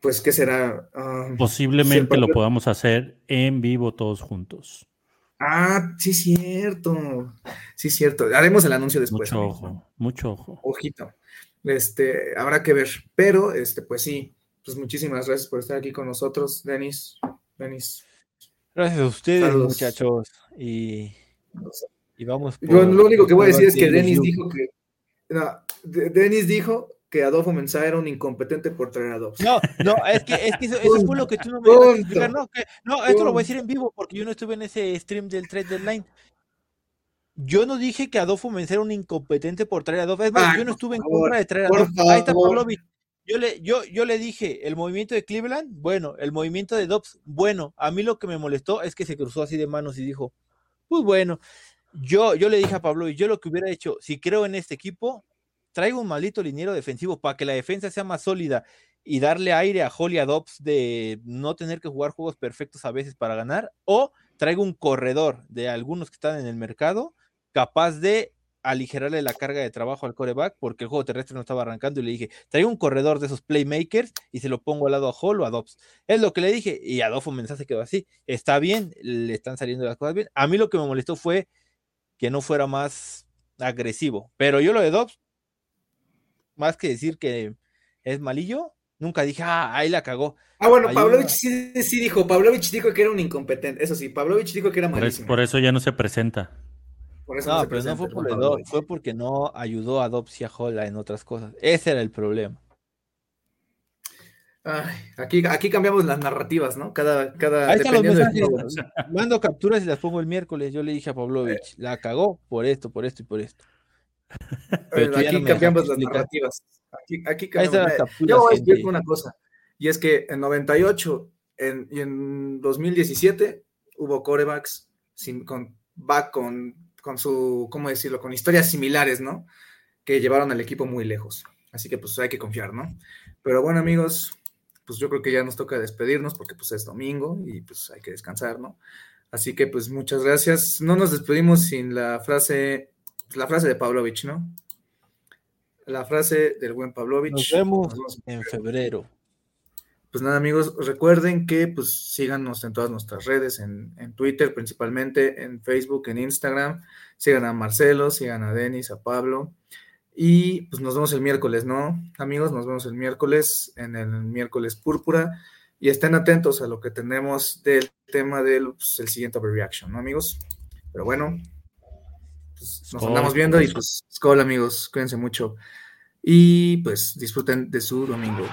pues ¿qué será? Ah, Posiblemente lo podamos hacer en vivo todos juntos. Ah, sí, cierto. Sí, cierto. Haremos el anuncio después. Mucho ojo, mucho ojo. Ojito. Este, habrá que ver. Pero, este, pues sí, pues muchísimas gracias por estar aquí con nosotros, Denis. Denis. Gracias a ustedes, muchachos. Y, y vamos. Yo lo único que voy a decir es que Denis dijo que. No, Denis dijo que Adolfo Mensa era un incompetente por traer a Adolfo. No, no, es que, es que eso, eso, fue lo que tú no me explicar. No, que, no, esto lo voy a decir en vivo porque yo no estuve en ese stream del trade deadline. Yo no dije que Adolfo Mensa era un incompetente por traer a Adolfo. Es más, yo no estuve en contra de traer a Adolfo. Ahí está Pavlovich. Yo le, yo, yo le dije, el movimiento de Cleveland, bueno, el movimiento de Dobbs, bueno. A mí lo que me molestó es que se cruzó así de manos y dijo, pues bueno, yo, yo le dije a Pablo, y yo lo que hubiera hecho, si creo en este equipo, traigo un maldito liniero defensivo para que la defensa sea más sólida y darle aire a Holly a Dobbs de no tener que jugar juegos perfectos a veces para ganar, o traigo un corredor de algunos que están en el mercado capaz de aligerarle la carga de trabajo al coreback porque el juego terrestre no estaba arrancando y le dije, traigo un corredor de esos playmakers y se lo pongo al lado a Hall o a Dobbs. Es lo que le dije y Adolfo mensaje quedó así. Está bien, le están saliendo las cosas bien. A mí lo que me molestó fue que no fuera más agresivo, pero yo lo de Dobbs, más que decir que es malillo, nunca dije, ah, ahí la cagó. Ah, bueno, Pavlovich sí, dijo, Pavlovich dijo que era un incompetente, eso sí, Pavlovich dijo que era malísimo. por eso ya no se presenta no, pero no fue por el fue porque no ayudó a Dobbs y a Hola en otras cosas. Ese era el problema. aquí, aquí cambiamos las narrativas, ¿no? Cada, cada Ahí están los Mando capturas y las pongo el miércoles. Yo le dije a Pavlovich, la cagó por esto, por esto y por esto. Pero aquí cambiamos las narrativas. Aquí, aquí cambiamos. Yo voy a decir una cosa. Y es que en 98 y en 2017 hubo corebacks sin, con back con con su, ¿cómo decirlo? Con historias similares, ¿no? Que llevaron al equipo muy lejos. Así que pues hay que confiar, ¿no? Pero bueno, amigos, pues yo creo que ya nos toca despedirnos porque pues es domingo y pues hay que descansar, ¿no? Así que pues muchas gracias. No nos despedimos sin la frase, la frase de Pavlovich, ¿no? La frase del buen Pavlovich. Nos vemos, nos vemos en febrero pues nada amigos, recuerden que pues síganos en todas nuestras redes, en, Twitter principalmente, en Facebook, en Instagram, sigan a Marcelo, sigan a Denis, a Pablo, y pues nos vemos el miércoles, ¿no? Amigos, nos vemos el miércoles, en el miércoles púrpura, y estén atentos a lo que tenemos del tema del pues, el siguiente overreaction, ¿no amigos? Pero bueno, pues, nos andamos viendo y pues, hola amigos, cuídense mucho, y pues disfruten de su domingo.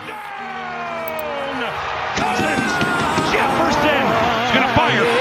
Jefferson is going to fire